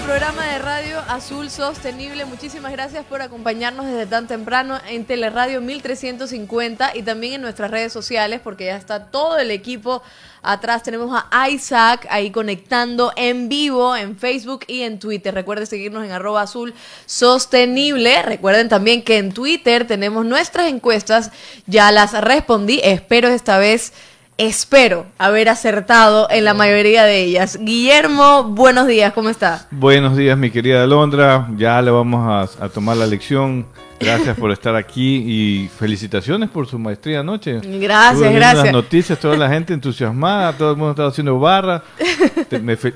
programa de radio Azul Sostenible. Muchísimas gracias por acompañarnos desde tan temprano en Teleradio 1350 y también en nuestras redes sociales porque ya está todo el equipo atrás. Tenemos a Isaac ahí conectando en vivo en Facebook y en Twitter. Recuerden seguirnos en arroba azul sostenible. Recuerden también que en Twitter tenemos nuestras encuestas. Ya las respondí. Espero esta vez espero haber acertado en la mayoría de ellas. Guillermo, buenos días, ¿cómo está? Buenos días, mi querida Alondra. Ya le vamos a, a tomar la lección Gracias por estar aquí y felicitaciones por su maestría anoche. Gracias, gracias. Las noticias, toda la gente entusiasmada, todo el mundo estaba haciendo barra.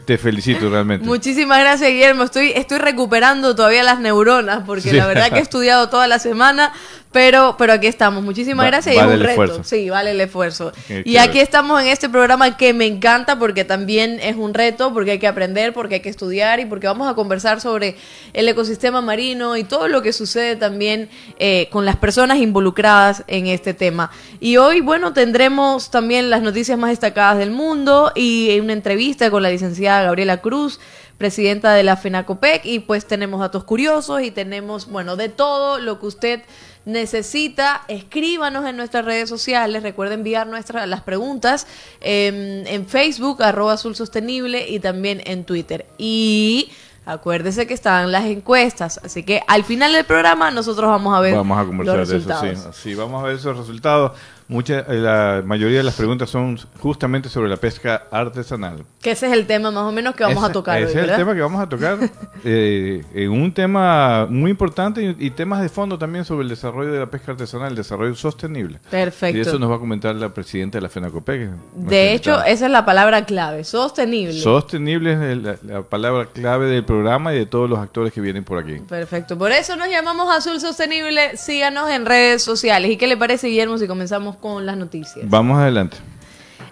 Te, felicito realmente. Muchísimas gracias, Guillermo. Estoy, estoy recuperando todavía las neuronas porque la verdad que he estudiado toda la semana, pero, pero aquí estamos. Muchísimas gracias vale y es un reto. Esfuerzo. Sí, vale el esfuerzo. y aquí estamos en este programa que me encanta porque también es un reto, porque hay que aprender, porque hay que estudiar y porque vamos a conversar sobre el ecosistema marino y todo lo que sucede también eh, con las personas involucradas en este tema. Y hoy, bueno, tendremos también las noticias más destacadas del mundo y una entrevista con la licenciada Gabriela Cruz presidenta de la FENACOPEC y pues tenemos datos curiosos y tenemos, bueno, de todo lo que usted necesita, escríbanos en nuestras redes sociales, recuerde enviar nuestras las preguntas en Facebook, arroba azul sostenible y también en Twitter. Y Acuérdese que están las encuestas, así que al final del programa nosotros vamos a ver vamos a conversar de eso, sí. sí, vamos a ver esos resultados. Mucha, eh, la mayoría de las preguntas son justamente sobre la pesca artesanal. Que ese es el tema más o menos que vamos a tocar. Ese es el tema que vamos a tocar. eh, un tema muy importante y, temas de fondo también sobre el desarrollo de la pesca artesanal, el desarrollo sostenible. Perfecto. Y eso nos va a comentar la presidenta de la FENACOPEC. De hecho, esa es la palabra clave, sostenible. Sostenible es la, palabra clave del programa y de todos los actores que vienen por aquí. Perfecto. Por eso nos llamamos Azul Sostenible. Síganos en redes sociales. ¿Y qué le parece, Guillermo, si comenzamos con las noticias. Vamos adelante.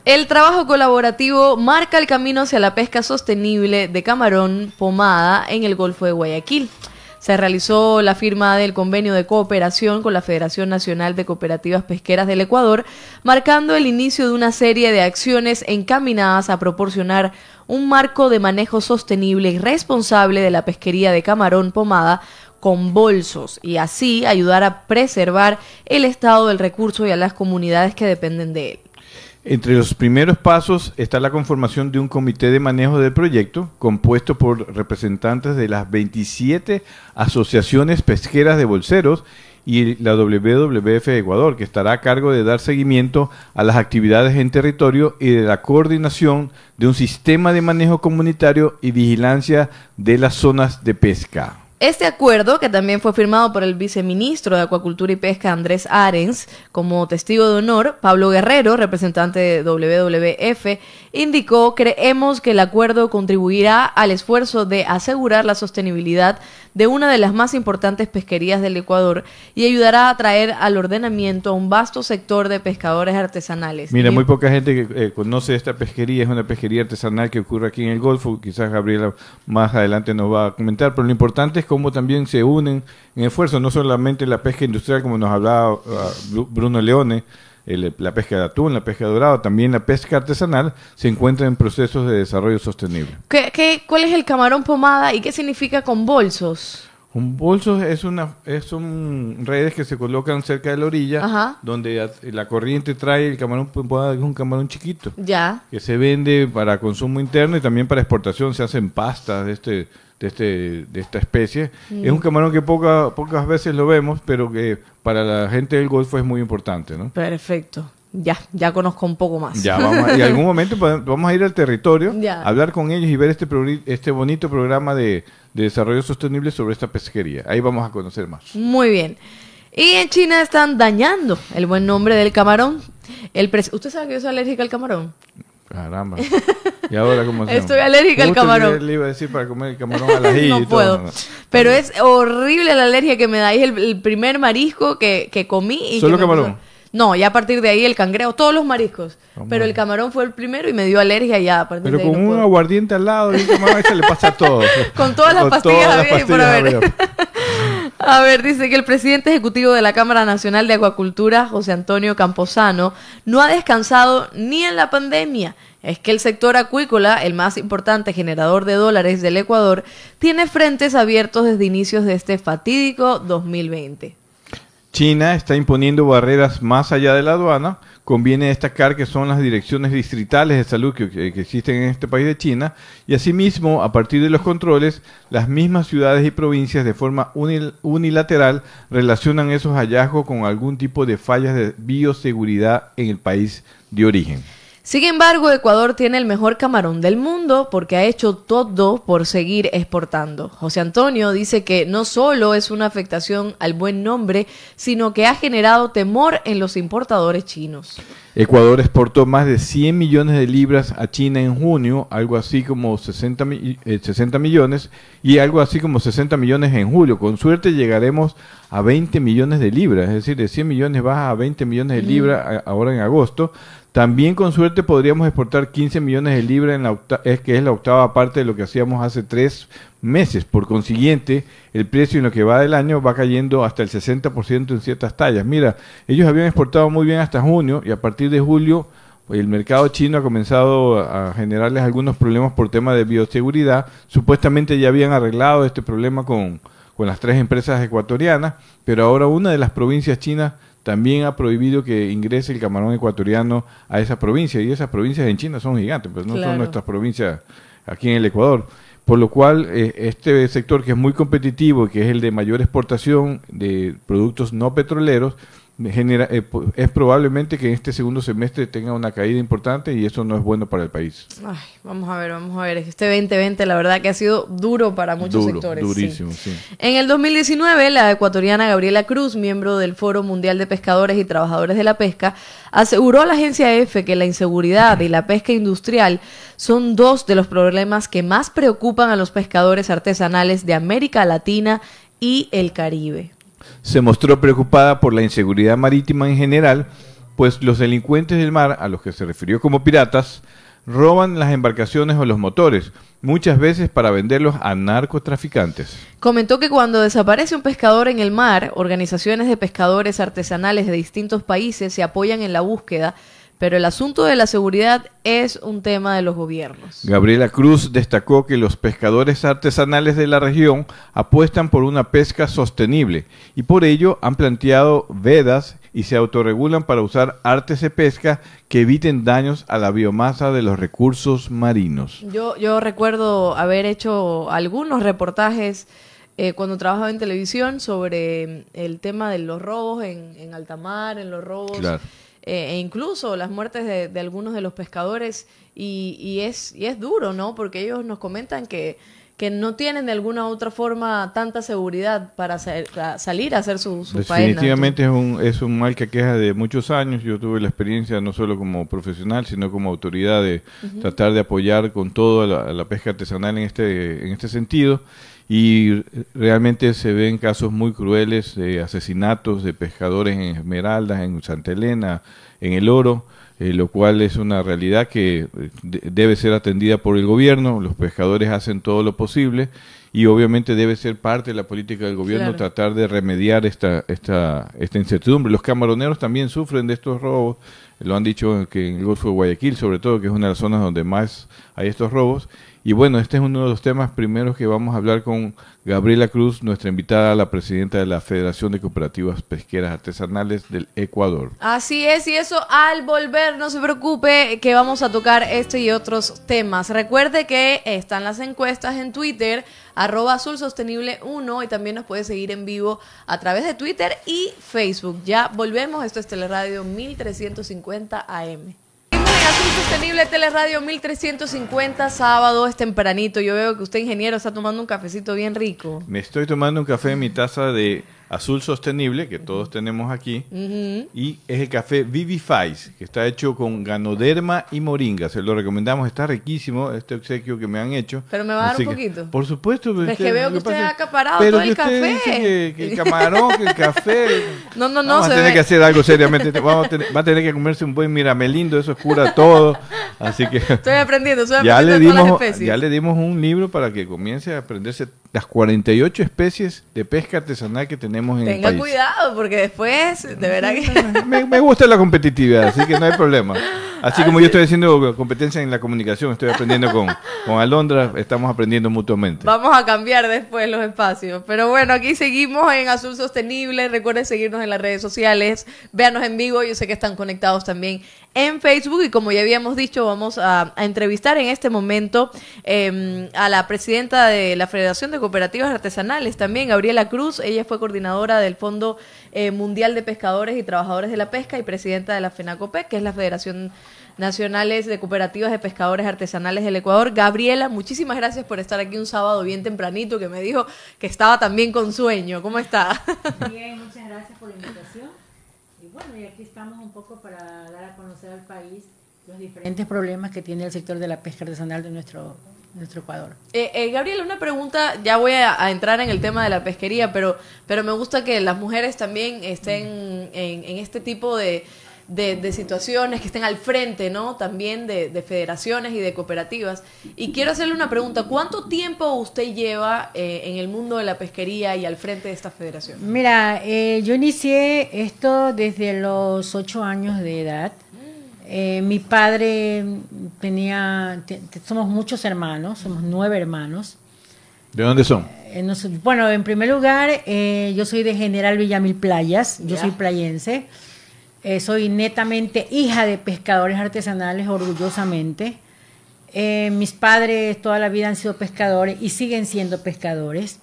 El trabajo colaborativo marca el camino hacia la pesca sostenible de camarón pomada en el Golfo de Guayaquil. Se realizó la firma del convenio de cooperación con la Federación Nacional de Cooperativas Pesqueras del Ecuador, marcando el inicio de una serie de acciones encaminadas a proporcionar un marco de manejo sostenible y responsable de la pesquería de camarón pomada con bolsos y así ayudar a preservar el estado del recurso y a las comunidades que dependen de él. Entre los primeros pasos está la conformación de un comité de manejo del proyecto compuesto por representantes de las 27 asociaciones pesqueras de bolseros y la WWF Ecuador, que estará a cargo de dar seguimiento a las actividades en territorio y de la coordinación de un sistema de manejo comunitario y vigilancia de las zonas de pesca. Este acuerdo, que también fue firmado por el viceministro de Acuacultura y Pesca Andrés Arens, como testigo de honor, Pablo Guerrero, representante de WWF, indicó, creemos que el acuerdo contribuirá al esfuerzo de asegurar la sostenibilidad de una de las más importantes pesquerías del Ecuador y ayudará a traer al ordenamiento a un vasto sector de pescadores artesanales. Mira, muy poca gente que eh, conoce esta pesquería, es una pesquería artesanal que ocurre aquí en el Golfo, quizás Gabriela más adelante nos va a comentar, pero lo importante es cómo también se unen en esfuerzo, no solamente la pesca industrial como nos hablaba uh, Bruno Leone, la pesca de atún, la pesca de dorado, también la pesca artesanal, se encuentra en procesos de desarrollo sostenible. ¿Qué, cuál es el camarón pomada y qué significa con bolsos? Un bolso es una es son redes que se colocan cerca de la orilla, donde la corriente trae el camarón pomada, es un camarón chiquito. Ya. Que se vende para consumo interno y también para exportación, se hacen pastas de este de, este, de esta especie. Es un camarón que poca, pocas veces lo vemos, pero que para la gente del Golfo es muy importante. ¿no? Perfecto. Ya, ya conozco un poco más. Ya, vamos y en algún momento vamos a ir al territorio, hablar con ellos y ver este, este bonito programa de, de desarrollo sostenible sobre esta pesquería. Ahí vamos a conocer más. Muy bien. Y en China están dañando el buen nombre del camarón. El ¿Usted sabe que yo soy alérgica al camarón? Caramba. ¿Y ahora cómo se Estoy alérgica al camarón. Le iba a decir para comer el camarón al ají no puedo. Pero es horrible la alergia que me da. Es el, primer marisco que, que comí. Y ¿Solo camarón? No, ya a partir de ahí el cangrejo, todos los mariscos. Pero el camarón fue el primero y me dio alergia ya a partir Pero de ahí con un aguardiente al lado y un camarón se le pasa todo. con todas las pastillas, a por A ver, dice que el presidente ejecutivo de la Cámara Nacional de Acuacultura, José Antonio Camposano, no ha descansado ni en la pandemia. Es que el sector acuícola, el más importante generador de dólares del Ecuador, tiene frentes abiertos desde inicios de este fatídico 2020. China está imponiendo barreras más allá de la aduana. Conviene destacar que son las direcciones distritales de salud que, existen en este país de China y asimismo, a partir de los controles, las mismas ciudades y provincias de forma unilateral relacionan esos hallazgos con algún tipo de fallas de bioseguridad en el país de origen. Sin embargo, Ecuador tiene el mejor camarón del mundo porque ha hecho todo por seguir exportando. José Antonio dice que no solo es una afectación al buen nombre, sino que ha generado temor en los importadores chinos. Ecuador exportó más de 100 millones de libras a China en junio, algo así como 60, 60 eh, millones, y algo así como 60 millones en julio. Con suerte llegaremos a 20 millones de libras, es decir, de 100 millones baja a 20 millones de libras ahora en agosto. También con suerte podríamos exportar 15 millones de libras, en la es que es la octava parte de lo que hacíamos hace tres meses. Por consiguiente, el precio en lo que va del año va cayendo hasta el 60% en ciertas tallas. Mira, ellos habían exportado muy bien hasta junio y a partir de julio el mercado chino ha comenzado a generarles algunos problemas por tema de bioseguridad. Supuestamente ya habían arreglado este problema con, con las tres empresas ecuatorianas, pero ahora una de las provincias chinas también ha prohibido que ingrese el camarón ecuatoriano a esa provincia y esas provincias en China son gigantes, pero pues no son nuestras provincias aquí en el Ecuador. Por lo cual, eh, este sector que es muy competitivo, que es el de mayor exportación de productos no petroleros, genera, eh, es probablemente que en este segundo semestre tenga una caída importante y eso no es bueno para el país. vamos a ver, vamos a ver. Este 2020 la verdad que ha sido duro para muchos sectores. Durísimo, sí. En el 2019, la ecuatoriana Gabriela Cruz, miembro del Foro Mundial de Pescadores y Trabajadores de la Pesca, aseguró a la agencia EFE que la inseguridad y la pesca industrial son dos de los problemas que más preocupan a los pescadores artesanales de América Latina y el Caribe se mostró preocupada por la inseguridad marítima en general, pues los delincuentes del mar, a los que se refirió como piratas, roban las embarcaciones o los motores, muchas veces para venderlos a narcotraficantes. Comentó que cuando desaparece un pescador en el mar, organizaciones de pescadores artesanales de distintos países se apoyan en la búsqueda pero el asunto de la seguridad es un tema de los gobiernos. Gabriela Cruz destacó que los pescadores artesanales de la región apuestan por una pesca sostenible y por ello han planteado vedas y se autorregulan para usar artes de pesca que eviten daños a la biomasa de los recursos marinos. Yo, yo recuerdo haber hecho algunos reportajes eh, cuando trabajaba en televisión sobre el tema de los robos en, en alta mar, en los robos... Eh, e incluso las muertes de, algunos de los pescadores y, y, es, y es duro, ¿no? Porque ellos nos comentan que, que no tienen de alguna u otra forma tanta seguridad para, salir a hacer su, su Definitivamente es un, es un mal que queja de muchos años. Yo tuve la experiencia no solo como profesional, sino como autoridad de tratar de apoyar con todo la, la pesca artesanal en este, en este sentido. Y realmente se ven casos muy crueles de asesinatos de pescadores en Esmeraldas, en Santa Elena, en El Oro, eh, lo cual es una realidad que eh, debe ser atendida por el gobierno, los pescadores hacen todo lo posible y obviamente debe ser parte de la política del gobierno tratar de remediar esta, esta, esta incertidumbre. Los camaroneros también sufren de estos robos, lo han dicho que en el Golfo de Guayaquil, sobre todo, que es una de las zonas donde más hay estos robos, y bueno, este es uno de los temas primeros que vamos a hablar con Gabriela Cruz, nuestra invitada, la presidenta de la Federación de Cooperativas Pesqueras Artesanales del Ecuador. Así es, y eso al volver, no se preocupe, que vamos a tocar este y otros temas. Recuerde que están las encuestas en Twitter, arroba azul sostenible 1, y también nos puede seguir en vivo a través de Twitter y Facebook. Ya volvemos, esto es Teleradio 1350 AM. Azul Sostenible Teleradio 1350, sábado es tempranito. Yo veo que usted, ingeniero, está tomando un cafecito bien rico. Me estoy tomando un café en mi taza de azul sostenible que todos tenemos aquí y es el café Vivifies que está hecho con ganoderma y moringa. Se lo recomendamos está riquísimo este obsequio que me han hecho. Pero me va a dar un poquito. por supuesto es que veo que usted ha acaparado todo el café. que, el camarón que el café no no no vamos a tener que hacer algo seriamente. Vamos va a tener que comerse un buen miramelindo eso cura todo. Así que estoy aprendiendo estoy ya le dimos ya le dimos un libro para que comience a aprenderse las 48 especies de pesca artesanal que tenemos en el país. Tenga cuidado, porque después, de verdad que... Me, gusta la competitividad, así que no hay problema. Así como yo estoy haciendo competencia en la comunicación, estoy aprendiendo con, con Alondra, estamos aprendiendo mutuamente. Vamos a cambiar después los espacios. Pero bueno, aquí seguimos en Azul Sostenible. Recuerden seguirnos en las redes sociales, véanos en vivo, yo sé que están conectados también en Facebook y como ya habíamos dicho, vamos a, entrevistar en este momento em, a la presidenta de la Federación de Cooperativas Artesanales, también Gabriela Cruz. Ella fue coordinadora del Fondo eh, Mundial de Pescadores y Trabajadores de la Pesca y presidenta de la FENACOPEC, que es la Federación Nacionales de Cooperativas de Pescadores Artesanales del Ecuador. Gabriela, muchísimas gracias por estar aquí un sábado bien tempranito, que me dijo que estaba también con sueño. ¿Cómo está? Bien, muchas gracias por la invitación. Y bueno, y aquí estamos un poco para dar a conocer al país los diferentes problemas que tiene el sector de la pesca artesanal de nuestro nuestro Ecuador. Eh, eh, Gabriel, una pregunta, ya voy a, entrar en el tema de la pesquería, pero, pero me gusta que las mujeres también estén en, este tipo de, de, situaciones, que estén al frente, ¿no? También de, federaciones y de cooperativas. Y quiero hacerle una pregunta, ¿cuánto tiempo usted lleva eh, en el mundo de la pesquería y al frente de esta federación? Mira, eh, yo inicié esto desde los ocho años de edad. Eh, mi padre tenía, somos muchos hermanos, somos nueve hermanos. ¿De dónde son? Eh, bueno, en primer lugar, eh, yo soy de General Villamil Playas, yo soy playense, soy netamente hija de pescadores artesanales, orgullosamente. mis padres toda la vida han sido pescadores y siguen siendo pescadores.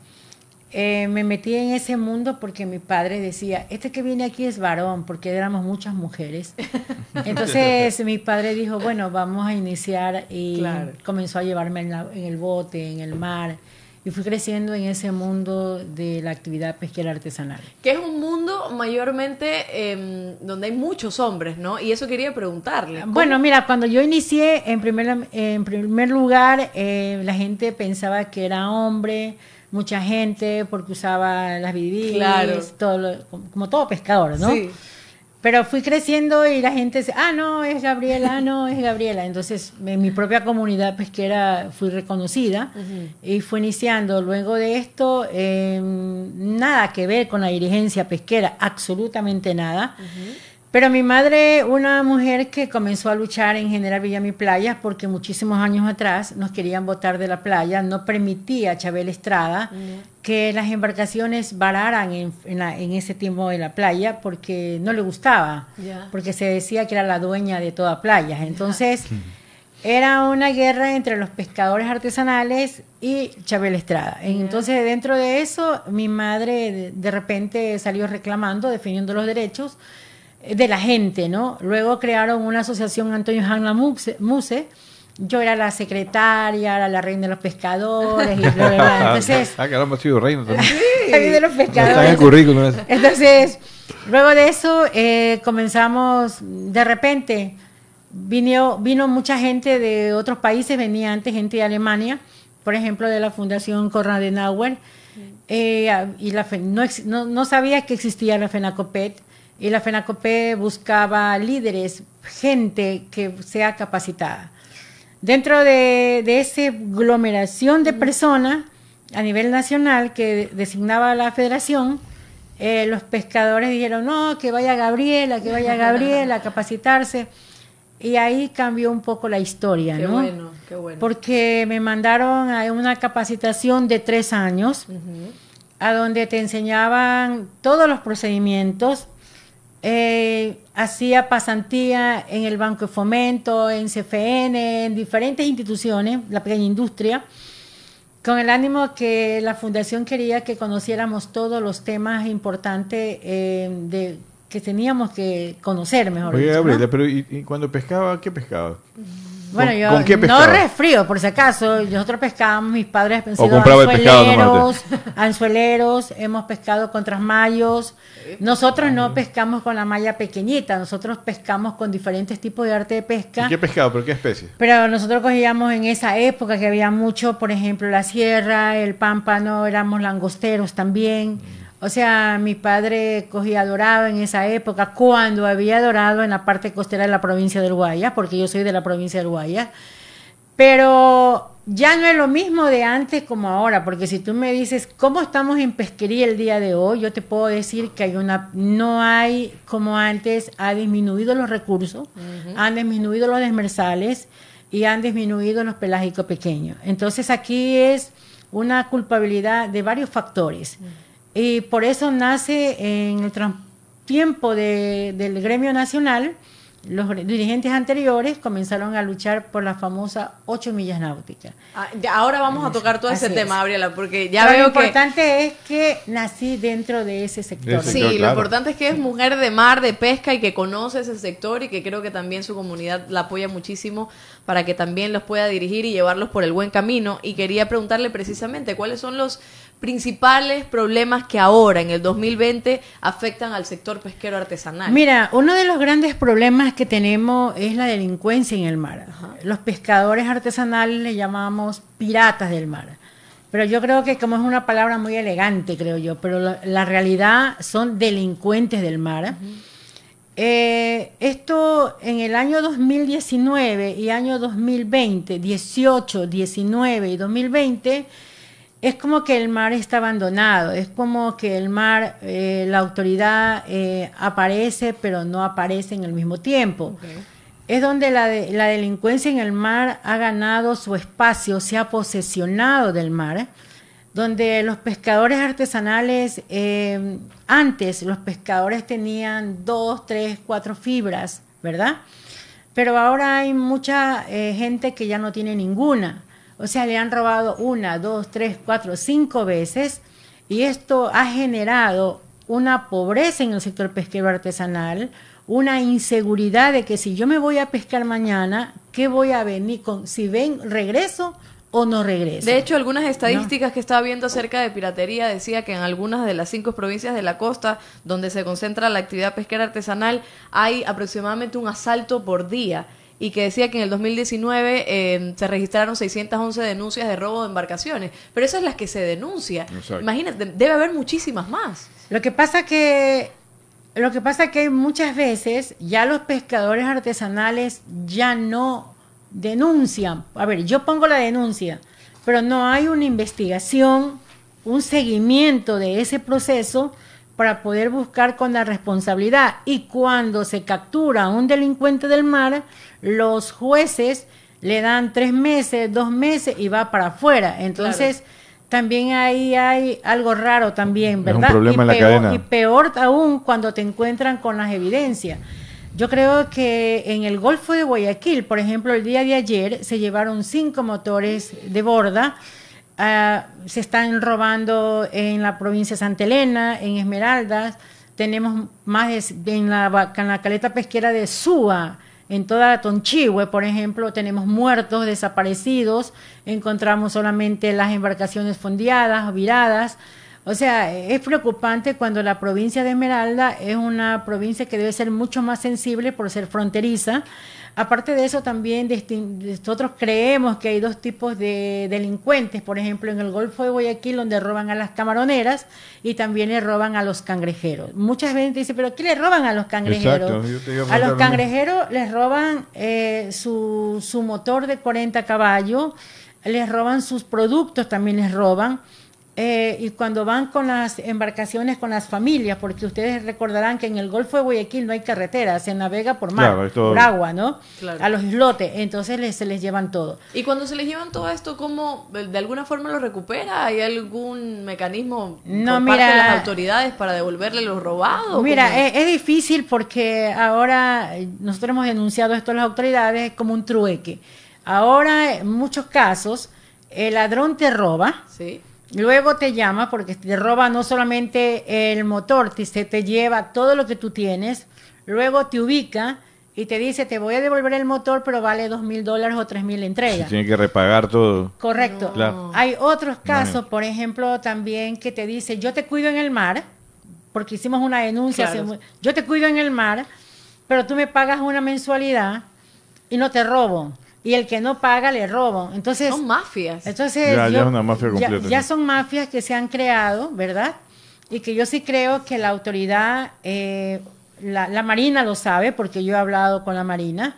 Eh, me metí en ese mundo porque mi padre decía, este que viene aquí es varón, porque éramos muchas mujeres. Entonces mi padre dijo, bueno, vamos a iniciar y comenzó a llevarme en, el bote, en el mar. Y fui creciendo en ese mundo de la actividad pesquera artesanal. Que es un mundo mayormente em, donde hay muchos hombres, ¿no? Y eso quería preguntarle. Bueno, mira, cuando yo inicié, en primer, en primer lugar, eh, la gente pensaba que era hombre, mucha gente porque usaba las vividas, todo como todo pescador, ¿no? Sí. Pero fui creciendo y la gente dice, ah, no, es Gabriela, ah, no, es Gabriela. Entonces, en mi propia comunidad pesquera fui reconocida y fue iniciando. Luego de esto, em, nada que ver con la dirigencia pesquera, absolutamente nada. Pero mi madre, una mujer que comenzó a luchar en General Villami Playas porque muchísimos años atrás nos querían botar de la playa, no permitía a Chabel Estrada que las embarcaciones vararan en, ese tiempo en la playa porque no le gustaba, porque se decía que era la dueña de toda playa. Entonces, era una guerra entre los pescadores artesanales y Chabel Estrada. Entonces, dentro de eso, mi madre de repente salió reclamando, defendiendo los derechos de la gente, ¿no? Luego crearon una asociación Antonio Hanna Muse, yo era la secretaria, era la reina de los pescadores y Entonces, ah, caramba, sido reina también. Sí, de los pescadores. Está en el currículum. Entonces, luego de eso eh, comenzamos, de repente, vino, vino mucha gente de otros países, venía antes gente de Alemania, por ejemplo, de la Fundación Adenauer, eh, y la, no, no, no, sabía que existía la FENACOPET, y la FENACOPE buscaba líderes, gente que sea capacitada. Dentro de, esa aglomeración de personas a nivel nacional que designaba la federación, eh, los pescadores dijeron, no, que vaya Gabriela, que vaya Gabriela a capacitarse. Y ahí cambió un poco la historia, qué Bueno, qué bueno. Porque me mandaron a una capacitación de tres años, a donde te enseñaban todos los procedimientos, eh, hacía pasantía en el Banco de Fomento, en CFN, en diferentes instituciones, la pequeña industria, con el ánimo que la fundación quería que conociéramos todos los temas importantes eh, de, que teníamos que conocer, mejor Oye, Gabriela, pero ¿y, cuando pescaba, qué pescaba? Bueno, yo no resfrío, por si acaso. Nosotros pescábamos, mis padres han sido anzueleros, anzueleros, hemos pescado con trasmayos. Nosotros no pescamos con la malla pequeñita, nosotros pescamos con diferentes tipos de arte de pesca. ¿Y qué pescado? ¿Pero qué especie? Pero nosotros cogíamos en esa época que había mucho, por ejemplo, la sierra, el pámpano, éramos langosteros también. O sea, mi padre cogía dorado en esa época, cuando había dorado en la parte costera de la provincia del Guaya, porque yo soy de la provincia del Guaya. Pero ya no es lo mismo de antes como ahora, porque si tú me dices cómo estamos en pesquería el día de hoy, yo te puedo decir que hay una, no hay como antes, ha disminuido los recursos, han disminuido los desmersales y han disminuido los pelágicos pequeños. Entonces aquí es una culpabilidad de varios factores. Y por eso nace en el tiempo del gremio nacional, los dirigentes anteriores comenzaron a luchar por la famosa 8 millas náuticas. Ah, ahora vamos a tocar todo ese tema, Gabriela, porque ya veo lo importante es que nací dentro de ese sector. sí, lo importante es que es mujer de mar, de pesca y que conoce ese sector y que creo que también su comunidad la apoya muchísimo para que también los pueda dirigir y llevarlos por el buen camino. Y quería preguntarle precisamente cuáles son los principales problemas que ahora, en el 2020, afectan al sector pesquero artesanal? Mira, uno de los grandes problemas que tenemos es la delincuencia en el mar. Los pescadores artesanales le llamamos piratas del mar. Pero yo creo que como es una palabra muy elegante, creo yo, pero la, realidad son delincuentes del mar. Eh, esto en el año 2019 y año 2020, 18, 19 y 2020, es como que el mar está abandonado, es como que el mar, eh, la autoridad eh, aparece, pero no aparece en el mismo tiempo. Es donde la, la, delincuencia en el mar ha ganado su espacio, se ha posesionado del mar, donde los pescadores artesanales, eh, antes los pescadores tenían dos, tres, cuatro fibras, ¿verdad? Pero ahora hay mucha gente que ya no tiene ninguna. O sea, le han robado una, dos, tres, cuatro, cinco veces y esto ha generado una pobreza en el sector pesquero artesanal, una inseguridad de que si yo me voy a pescar mañana, ¿qué voy a venir con? Si ven, regreso o no regreso. De hecho, algunas estadísticas que estaba viendo acerca de piratería decía que en algunas de las cinco provincias de la costa donde se concentra la actividad pesquera artesanal hay aproximadamente un asalto por día y que decía que en el 2019 eh, se registraron 611 denuncias de robo de embarcaciones, pero esas es las que se denuncia. Imagínate, debe haber muchísimas más. Lo que pasa que lo que pasa que muchas veces ya los pescadores artesanales ya no denuncian. A ver, yo pongo la denuncia, pero no hay una investigación, un seguimiento de ese proceso para poder buscar con la responsabilidad. Y cuando se captura a un delincuente del mar, los jueces le dan tres meses, dos meses y va para afuera. Entonces, también ahí hay algo raro también, ¿verdad? problema y, peor, la cadena. y peor aún cuando te encuentran con las evidencias. Yo creo que en el Golfo de Guayaquil, por ejemplo, el día de ayer se llevaron cinco motores de borda. Ah, se están robando en la provincia de Santa Elena, en Esmeraldas. Tenemos más en, la, en la caleta pesquera de Súa, en toda Tonchihue, por ejemplo, tenemos muertos, desaparecidos, encontramos solamente las embarcaciones fondeadas, viradas. O sea, es preocupante cuando la provincia de Esmeralda es una provincia que debe ser mucho más sensible por ser fronteriza Aparte de eso, también nosotros creemos que hay dos tipos de delincuentes, por ejemplo, en el Golfo de Guayaquil, donde roban a las camaroneras y también le roban a los cangrejeros. Muchas veces dicen, ¿pero qué le roban a los cangrejeros? a, los cangrejeros les roban eh, su, su motor de 40 caballos, les roban sus productos, también les roban. Eh, y cuando van con las embarcaciones, con las familias, porque ustedes recordarán que en el Golfo de Guayaquil no hay carretera, se navega por mar, por agua, ¿no? A los islotes, entonces se les llevan todo. Y cuando se les llevan todo esto, ¿cómo de alguna forma lo recupera? ¿Hay algún mecanismo no, por parte de las autoridades para devolverle los robados? Mira, es, difícil porque ahora nosotros hemos denunciado esto a las autoridades como un trueque. Ahora, en muchos casos, el ladrón te roba. Sí Luego te llama porque te roba no solamente el motor, te, se te lleva todo lo que tú tienes. Luego te ubica y te dice, te voy a devolver el motor, pero vale dos mil dólares o tres mil entregas. Tiene que repagar todo. Correcto. Hay otros casos, por ejemplo, también que te dice, yo te cuido en el mar, porque hicimos una denuncia, yo te cuido en el mar, pero tú me pagas una mensualidad y no te robo y el que no paga le roban. Entonces, son mafias. Entonces, ya, son mafias que se han creado, ¿verdad? Y que yo sí creo que la autoridad, eh, la, Marina lo sabe, porque yo he hablado con la Marina,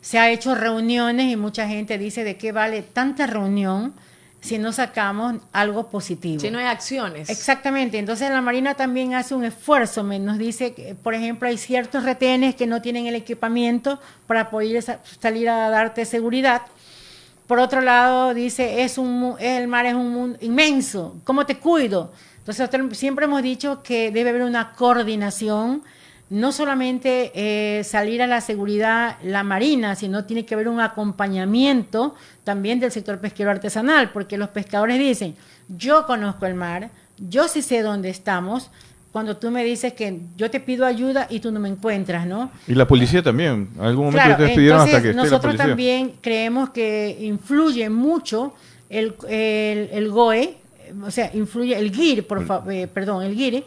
se ha hecho reuniones y mucha gente dice de qué vale tanta reunión si no sacamos algo positivo. Si no hay acciones. Exactamente. Entonces la Marina también hace un esfuerzo. Nos dice que, por ejemplo, hay ciertos retenes que no tienen el equipamiento para poder salir a darte seguridad. Por otro lado, dice, es un, el mar es un mundo inmenso. ¿Cómo te cuido? Entonces siempre hemos dicho que debe haber una coordinación no solamente eh, salir a la seguridad la marina, sino tiene que haber un acompañamiento también del sector pesquero artesanal, porque los pescadores dicen, yo conozco el mar, yo sí sé dónde estamos, cuando tú me dices que yo te pido ayuda y tú no me encuentras, ¿no? Y la policía también, en algún momento ustedes pidieron hasta que nosotros también creemos que influye mucho el, el, GOE, o sea, influye el GIR, por eh, perdón, el GIRE,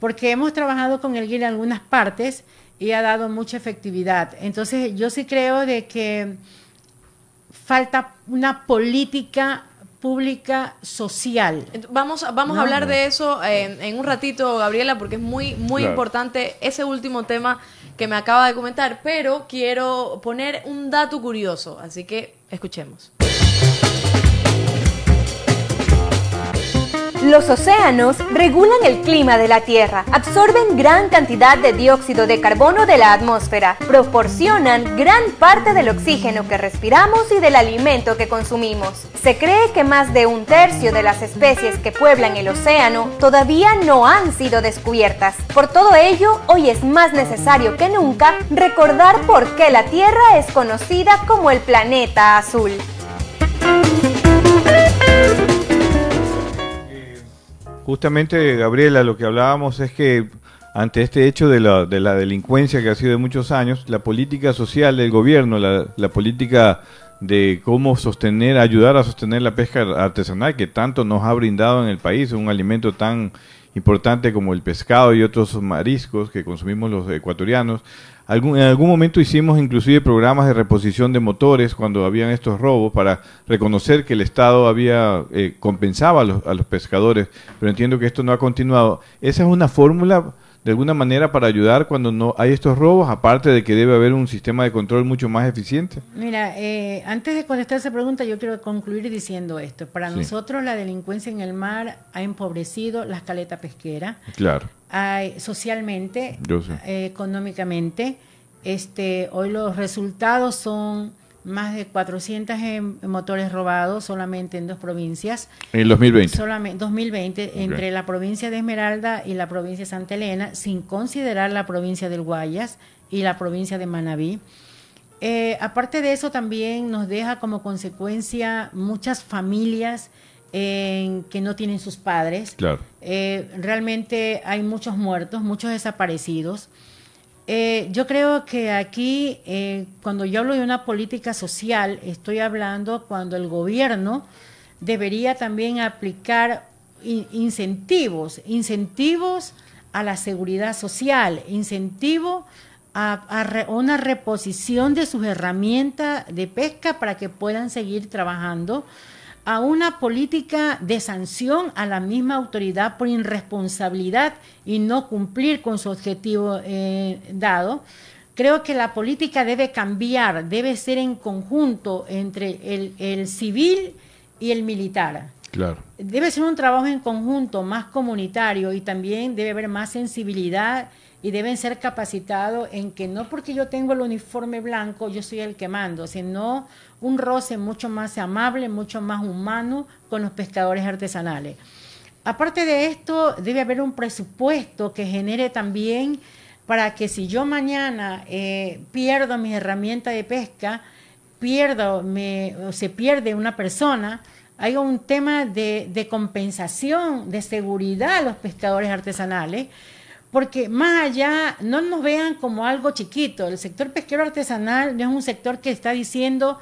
porque hemos trabajado con el GIR en algunas partes y ha dado mucha efectividad. Entonces, yo sí creo de que falta una política pública social. Vamos, vamos a hablar de eso eh, en un ratito, Gabriela, porque es muy, muy importante ese último tema que me acaba de comentar, pero quiero poner un dato curioso, así que escuchemos. Los océanos regulan el clima de la Tierra, absorben gran cantidad de dióxido de carbono de la atmósfera, proporcionan gran parte del oxígeno que respiramos y del alimento que consumimos. Se cree que más de un tercio de las especies que pueblan el océano todavía no han sido descubiertas. Por todo ello, hoy es más necesario que nunca recordar por qué la Tierra es conocida como el planeta azul. Justamente, Gabriela, lo que hablábamos es que ante este hecho de la, de la delincuencia que ha sido de muchos años, la política social del gobierno, la, la política de cómo sostener, ayudar a sostener la pesca artesanal que tanto nos ha brindado en el país, un alimento tan importante como el pescado y otros mariscos que consumimos los ecuatorianos. En algún momento hicimos inclusive programas de reposición de motores cuando habían estos robos para reconocer que el Estado había eh, compensaba a los, a los pescadores, pero entiendo que esto no ha continuado. Esa es una fórmula de alguna manera para ayudar cuando no hay estos robos, aparte de que debe haber un sistema de control mucho más eficiente? Mira, eh, antes de contestar esa pregunta, yo quiero concluir diciendo esto. Para nosotros la delincuencia en el mar ha empobrecido la escaleta pesquera. Claro. Hay, socialmente, eh, económicamente. Este, hoy los resultados son más de 400 motores robados solamente en dos provincias. En el 2020. Solamente 2020 entre la provincia de Esmeralda y la provincia de Santa Elena, sin considerar la provincia del Guayas y la provincia de Manabí. Eh, aparte de eso, también nos deja como consecuencia muchas familias que no tienen sus padres. Claro. Eh, realmente hay muchos muertos, muchos desaparecidos. Eh, yo creo que aquí, eh, cuando yo hablo de una política social, estoy hablando cuando el gobierno debería también aplicar incentivos, incentivos a la seguridad social, incentivo a, una reposición de sus herramientas de pesca para que puedan seguir trabajando a una política de sanción a la misma autoridad por irresponsabilidad y no cumplir con su objetivo eh, dado. Creo que la política debe cambiar, debe ser en conjunto entre el, el civil y el militar. Claro. Debe ser un trabajo en conjunto más comunitario y también debe haber más sensibilidad y deben ser capacitados en que no porque yo tengo el uniforme blanco yo soy el que mando, sino un roce mucho más amable, mucho más humano con los pescadores artesanales. Aparte de esto, debe haber un presupuesto que genere también para que si yo mañana eh, pierdo mis herramientas de pesca, pierdo, o se pierde una persona, hay un tema de compensación, de seguridad a los pescadores artesanales porque más allá, no nos vean como algo chiquito. El sector pesquero artesanal no es un sector que está diciendo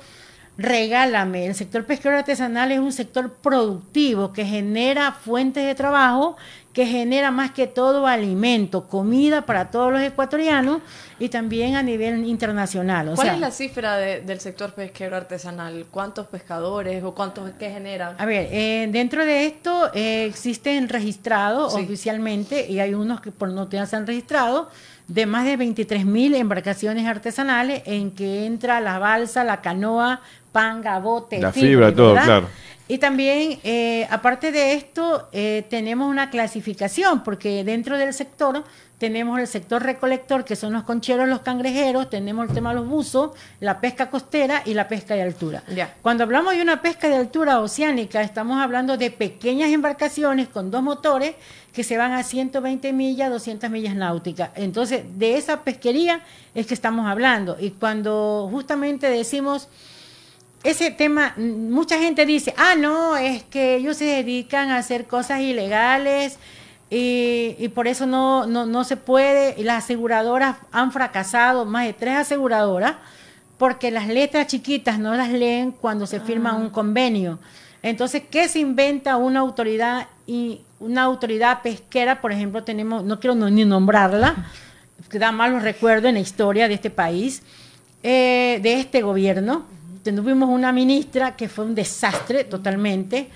regálame. El sector pesquero artesanal es un sector productivo que genera fuentes de trabajo que genera más que todo alimento, comida para todos los ecuatorianos y también a nivel internacional. ¿Cuál es la cifra del sector pesquero artesanal? ¿Cuántos pescadores o cuántos que generan? A ver, eh, dentro de esto eh, existen registrados oficialmente y hay unos que por no te han registrado de más de 23 mil embarcaciones artesanales en que entra la balsa, la canoa, panga, bote, la fibra, todo, claro. Y también, eh, aparte de esto, eh, tenemos una clasificación, porque dentro del sector tenemos el sector recolector, que son los concheros, los cangrejeros, tenemos el tema de los buzos, la pesca costera y la pesca de altura. Cuando hablamos de una pesca de altura oceánica, estamos hablando de pequeñas embarcaciones con dos motores que se van a 120 millas, 200 millas náuticas. Entonces, de esa pesquería es que estamos hablando. Y cuando justamente decimos ese tema, mucha gente dice, ah, no, es que ellos se dedican a hacer cosas ilegales y, por eso no, no, no, se puede. Y las aseguradoras han fracasado, más de tres aseguradoras, porque las letras chiquitas no las leen cuando se firma ah. un convenio. Entonces, ¿qué se inventa una autoridad y una autoridad pesquera? Por ejemplo, tenemos, no quiero ni nombrarla, que da malos recuerdos en la historia de este país, eh, de este gobierno tuvimos una ministra que fue un desastre totalmente,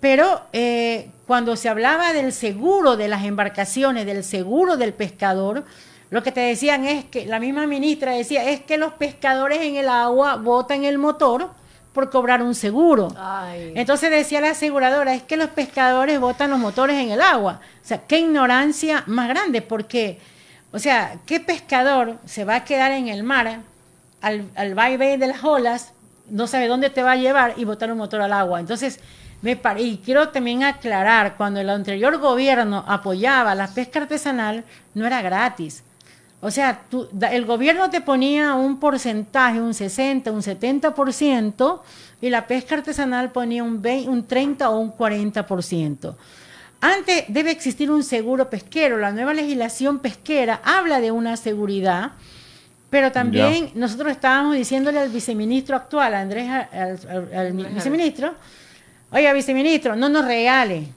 pero eh, cuando se hablaba del seguro de las embarcaciones, del seguro del pescador, lo que te decían es que la misma ministra decía es que los pescadores en el agua botan el motor por cobrar un seguro. Entonces decía la aseguradora, es que los pescadores botan los motores en el agua. O sea, qué ignorancia más grande, porque, o sea, ¿qué pescador se va a quedar en el mar al, al vaivén de las olas no sabe dónde te va a llevar y botar un motor al agua. Entonces, me y quiero también aclarar, cuando el anterior gobierno apoyaba la pesca artesanal, no era gratis. O sea, el gobierno te ponía un porcentaje, un 60, un 70%, y la pesca artesanal ponía un, 20, un 30 o un 40%. Antes debe existir un seguro pesquero. La nueva legislación pesquera habla de una seguridad pero también nosotros estábamos diciéndole al viceministro actual, Andrés, al, viceministro, oiga, viceministro, no nos regale,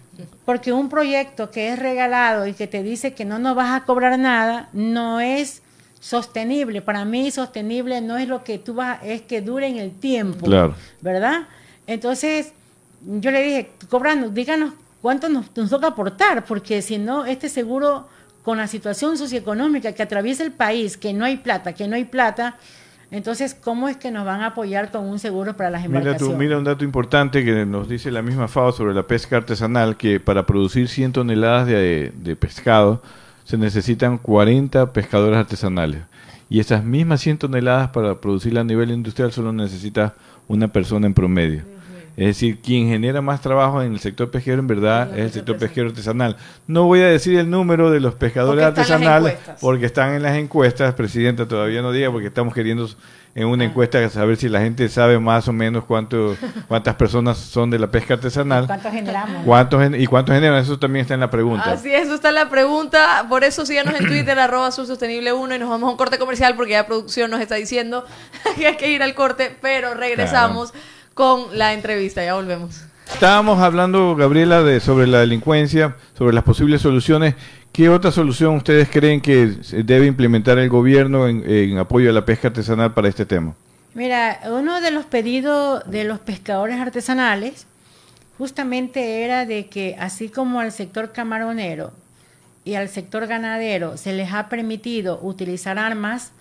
porque un proyecto que es regalado y que te dice que no nos vas a cobrar nada, no es sostenible. Para mí sostenible no es lo que tú vas, es que dure en el tiempo, claro. ¿verdad? Entonces, yo le dije, cobrando, díganos cuánto nos toca aportar, porque si no, este seguro con la situación socioeconómica que atraviesa el país, que no hay plata, que no hay plata, entonces, ¿cómo es que nos van a apoyar con un seguro para las embarcaciones? Mira, tú, mira un dato importante que nos dice la misma FAO sobre la pesca artesanal, que para producir 100 toneladas de, de pescado se necesitan 40 pescadores artesanales. Y esas mismas 100 toneladas para producirla a nivel industrial solo necesita una persona en promedio. Es decir, quien genera más trabajo en el sector pesquero en verdad es el sector pesquero artesanal. No voy a decir el número de los pescadores artesanales porque están en las encuestas, Presidenta, todavía no diga porque estamos queriendo en una ah. encuesta saber si la gente sabe más o menos cuánto, cuántas personas son de la pesca artesanal. ¿Cuántos generamos? ¿Cuántos, ¿Y cuántos generan? Eso también está en la pregunta. Así es, eso está en la pregunta. Por eso síganos en Twitter, arroba sostenible 1 y nos vamos a un corte comercial porque ya producción nos está diciendo que hay que ir al corte, pero regresamos con la entrevista. Ya volvemos. Estábamos hablando, Gabriela, de, sobre la delincuencia, sobre las posibles soluciones. ¿Qué otra solución ustedes creen que debe implementar el gobierno en, apoyo a la pesca artesanal para este tema? Mira, uno de los pedidos de los pescadores artesanales justamente era de que así como al sector camaronero y al sector ganadero se les ha permitido utilizar armas,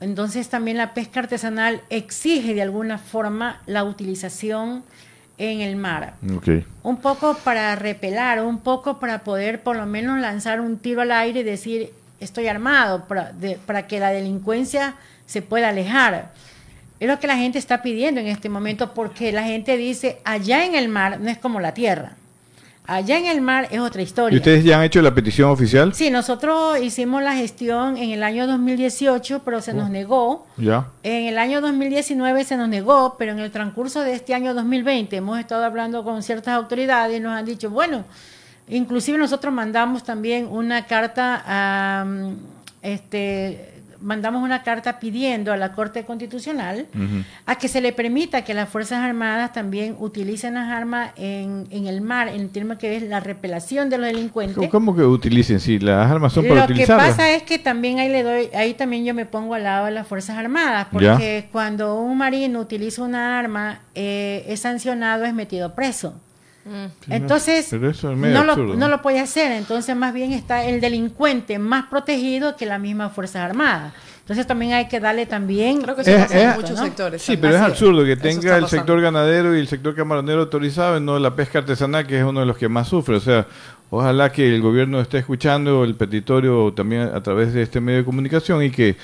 entonces también la pesca artesanal exige de alguna forma la utilización en el mar. Un poco para repelar, un poco para poder por lo menos lanzar un tiro al aire y decir estoy armado, para, para que la delincuencia se pueda alejar. Es lo que la gente está pidiendo en este momento porque la gente dice allá en el mar no es como la tierra. Allá en el mar es otra historia. ¿Y ustedes ya han hecho la petición oficial? Sí, nosotros hicimos la gestión en el año 2018, pero se nos oh. negó. Ya. En el año 2019 se nos negó, pero en el transcurso de este año 2020 hemos estado hablando con ciertas autoridades y nos han dicho, bueno, inclusive nosotros mandamos también una carta a, este, mandamos una carta pidiendo a la Corte Constitucional a que se le permita que las Fuerzas Armadas también utilicen las armas en, en el mar, en el tema que es la repelación de los delincuentes. ¿Cómo que utilicen? Si las armas son para Lo que pasa es que también ahí le doy, ahí también yo me pongo al lado de las Fuerzas Armadas, porque cuando un marino utiliza una arma, eh, es sancionado, es metido preso. Mm. Entonces, no, lo, no, lo, puede hacer. Entonces, más bien está el delincuente más protegido que las mismas Fuerzas Armadas. Entonces, también hay que darle también. Creo que eso pasa en muchos sectores. Sí, pero es absurdo que tenga el sector ganadero y el sector camaronero autorizado, no la pesca artesanal, que es uno de los que más sufre. O sea, ojalá que el gobierno esté escuchando el petitorio también a través de este medio de comunicación y que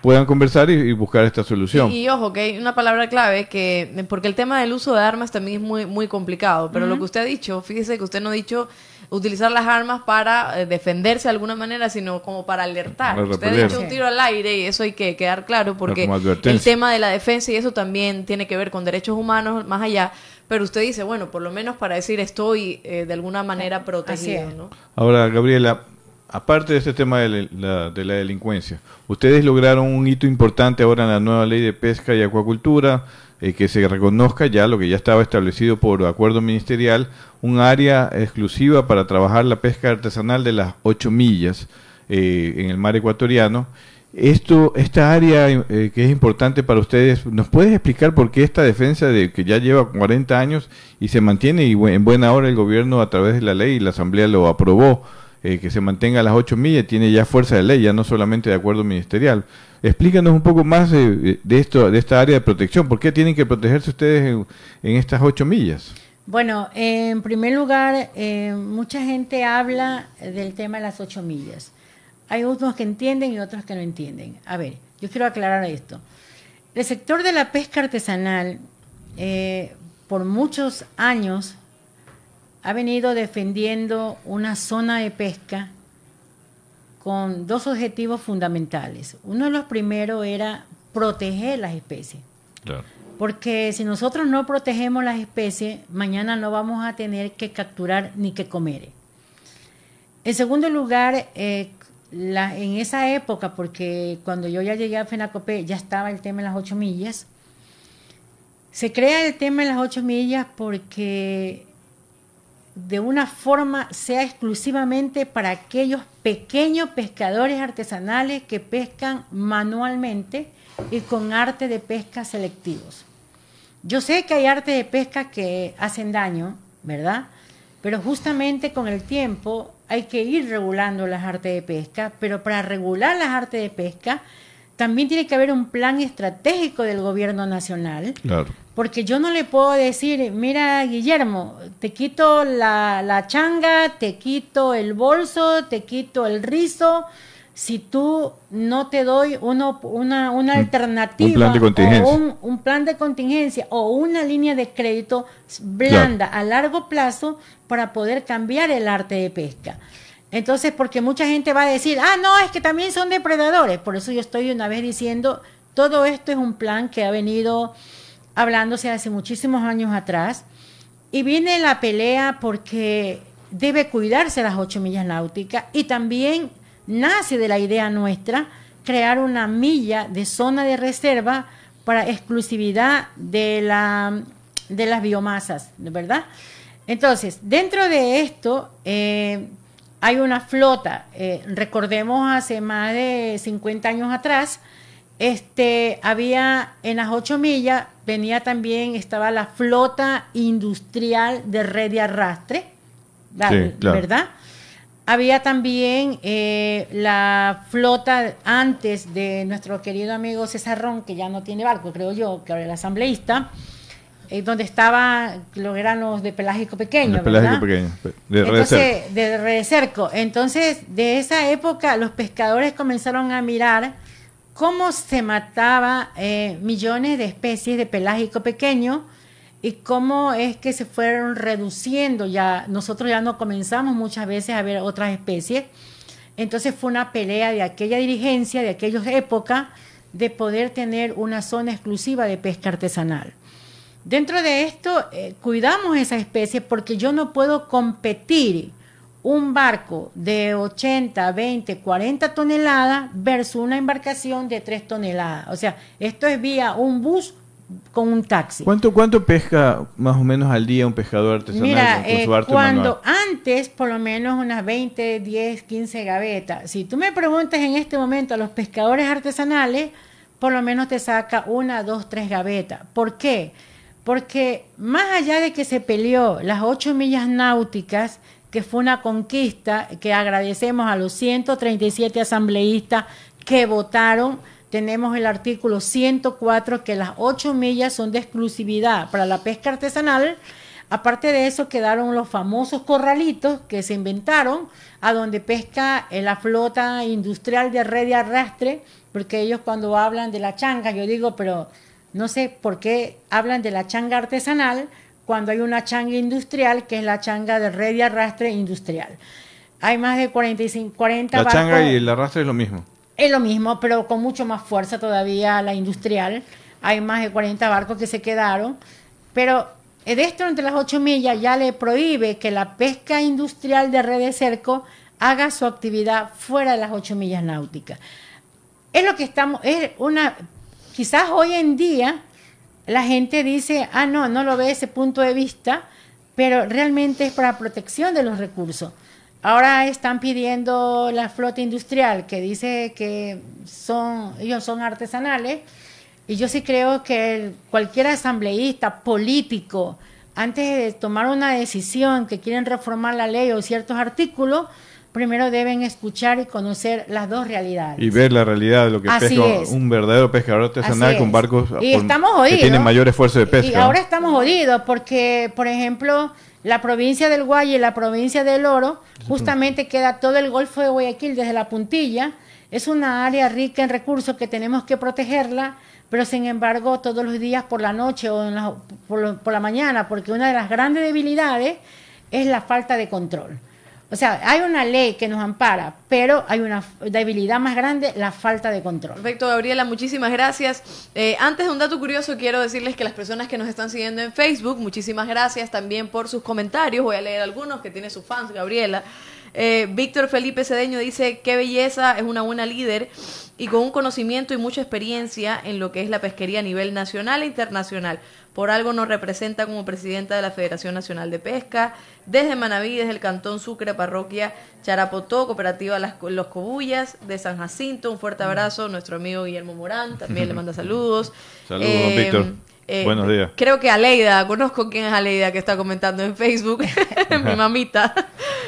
puedan conversar y, buscar esta solución. Y, ojo, que hay una palabra clave que, porque el tema del uso de armas también es muy, muy complicado, pero lo que usted ha dicho, fíjese que usted no ha dicho utilizar las armas para eh, defenderse de alguna manera, sino como para alertar. usted ha dicho un tiro al aire y eso hay que quedar claro porque el tema de la defensa y eso también tiene que ver con derechos humanos más allá, pero usted dice, bueno, por lo menos para decir estoy eh, de alguna manera protegido. ¿no? Ahora, Gabriela, aparte de este tema de la, delincuencia, ustedes lograron un hito importante ahora en la nueva ley de pesca y acuacultura, eh, que se reconozca ya lo que ya estaba establecido por acuerdo ministerial, un área exclusiva para trabajar la pesca artesanal de las ocho millas eh, en el mar ecuatoriano. Esto, esta área eh, que es importante para ustedes, ¿nos puedes explicar por qué esta defensa de que ya lleva 40 años y se mantiene y en buena hora el gobierno a través de la ley y la asamblea lo aprobó? Eh, que se mantenga a las 8 millas tiene ya fuerza de ley, ya no solamente de acuerdo ministerial. Explícanos un poco más de, esto, de esta área de protección. ¿Por qué tienen que protegerse ustedes en, estas 8 millas? Bueno, en primer lugar, eh, mucha gente habla del tema de las 8 millas. Hay unos que entienden y otros que no entienden. A ver, yo quiero aclarar esto. El sector de la pesca artesanal, eh, por muchos años, ha venido defendiendo una zona de pesca con dos objetivos fundamentales. Uno de los primeros era proteger las especies. Porque si nosotros no protegemos las especies, mañana no vamos a tener que capturar ni que comer. En segundo lugar, eh, en esa época, porque cuando yo ya llegué a FENACOPE ya estaba el tema de las ocho millas, se crea el tema de las ocho millas porque de una forma sea exclusivamente para aquellos pequeños pescadores artesanales que pescan manualmente y con arte de pesca selectivos. Yo sé que hay arte de pesca que hacen daño, ¿verdad? Pero justamente con el tiempo hay que ir regulando las artes de pesca, pero para regular las artes de pesca también tiene que haber un plan estratégico del gobierno nacional. Claro. Porque yo no le puedo decir, mira, Guillermo, te quito la, la changa, te quito el bolso, te quito el rizo, si tú no te doy uno, una, una alternativa, un plan de contingencia, o un, plan de contingencia o una línea de crédito blanda a largo plazo para poder cambiar el arte de pesca. Entonces, porque mucha gente va a decir, ah, no, es que también son depredadores. Por eso yo estoy una vez diciendo, todo esto es un plan que ha venido hablándose hace muchísimos años atrás. Y viene la pelea porque debe cuidarse las ocho millas náuticas y también nace de la idea nuestra crear una milla de zona de reserva para exclusividad de, la, de las biomasas, ¿verdad? Entonces, dentro de esto, eh, hay una flota, eh, recordemos hace más de 50 años atrás, este, había en las ocho millas, venía también, estaba la flota industrial de red de arrastre, ¿verdad? Había también eh, la flota antes de nuestro querido amigo César Ron, que ya no tiene barco, creo yo, que era el asambleísta, eh, donde estaba lo eran los de pelágico pequeño, de pelágico pequeño, de Entonces, de cerco. Entonces, de esa época los pescadores comenzaron a mirar cómo se mataba eh, millones de especies de pelágico pequeño y cómo es que se fueron reduciendo ya nosotros ya no comenzamos muchas veces a ver otras especies. Entonces fue una pelea de aquella dirigencia, de aquellas épocas, de poder tener una zona exclusiva de pesca artesanal. Dentro de esto, eh, cuidamos esa especie porque yo no puedo competir un barco de 80, 20, 40 toneladas versus una embarcación de 3 toneladas. O sea, esto es vía un bus con un taxi. ¿Cuánto, cuánto pesca más o menos al día un pescador artesanal Mira, eh, cuando antes por lo menos unas 20, 10, 15 gavetas. Si tú me preguntas en este momento a los pescadores artesanales, por lo menos te saca una, dos, tres gavetas. ¿Por qué? Porque más allá de que se peleó las ocho millas náuticas, que fue una conquista, que agradecemos a los 137 asambleístas que votaron, tenemos el artículo 104 que las ocho millas son de exclusividad para la pesca artesanal. Aparte de eso quedaron los famosos corralitos que se inventaron a donde pesca en la flota industrial de red de arrastre, porque ellos cuando hablan de la changa, yo digo, pero no sé por qué hablan de la changa artesanal cuando hay una changa industrial que es la changa de red de arrastre industrial. Hay más de 45, 40 La changa y el arrastre es lo mismo. Es lo mismo, pero con mucho más fuerza todavía la industrial. Hay más de 40 barcos que se quedaron. Pero de esto, entre las 8 millas, ya le prohíbe que la pesca industrial de red de cerco haga su actividad fuera de las 8 millas náuticas. Es lo que estamos, es una, quizás hoy en día la gente dice, ah, no, no lo ve ese punto de vista, pero realmente es para protección de los recursos. Ahora están pidiendo la flota industrial que dice que son, ellos son artesanales. Y yo sí creo que cualquier asambleísta político, antes de tomar una decisión que quieren reformar la ley o ciertos artículos, primero deben escuchar y conocer las dos realidades. Y ver la realidad de lo que pesca un verdadero pescador artesanal con barcos y estamos que tienen mayor esfuerzo de pesca. Y ahora estamos jodidos porque, por ejemplo, la provincia del Guaya y la provincia del Oro, justamente queda todo el Golfo de Guayaquil desde la puntilla. Es una área rica en recursos que tenemos que protegerla, pero sin embargo todos los días por la noche o por, por la mañana, porque una de las grandes debilidades es la falta de control. O sea, hay una ley que nos ampara, pero hay una debilidad más grande, la falta de control. Perfecto, Gabriela, muchísimas gracias. Eh, antes de un dato curioso, quiero decirles que las personas que nos están siguiendo en Facebook, muchísimas gracias también por sus comentarios. Voy a leer algunos que tiene sus fans, Gabriela. Eh, Víctor Felipe Cedeño dice, qué belleza, es una buena líder y con un conocimiento y mucha experiencia en lo que es la pesquería a nivel nacional e internacional. Por algo nos representa como presidenta de la Federación Nacional de Pesca, desde Manaví, desde el Cantón Sucre, Parroquia Charapotó, Cooperativa Los Cobullas, de San Jacinto. Un fuerte abrazo, nuestro amigo Guillermo Morán, también le manda saludos. Saludos, eh, Víctor. Eh, Buenos días. Creo que Aleida, conozco quién es Aleida que está comentando en Facebook, mi mamita.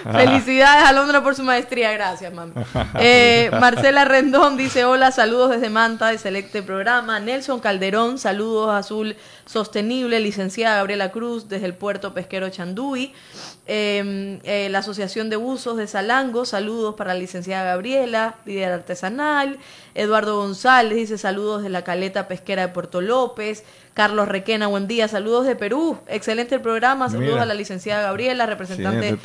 Felicidades a Londra por su maestría, gracias, mami. Eh, Marcela Rendón dice: Hola, saludos desde Manta, de Selecte Programa. Nelson Calderón, saludos Azul Sostenible. Licenciada Gabriela Cruz, desde el puerto pesquero Chanduy. Em, eh, la Asociación de Buzos de Salango, saludos para la licenciada Gabriela, líder artesanal. Eduardo González dice saludos de la caleta pesquera de Puerto López. Carlos Requena, buen día, saludos de Perú, excelente el programa, saludos a la licenciada Gabriela, representante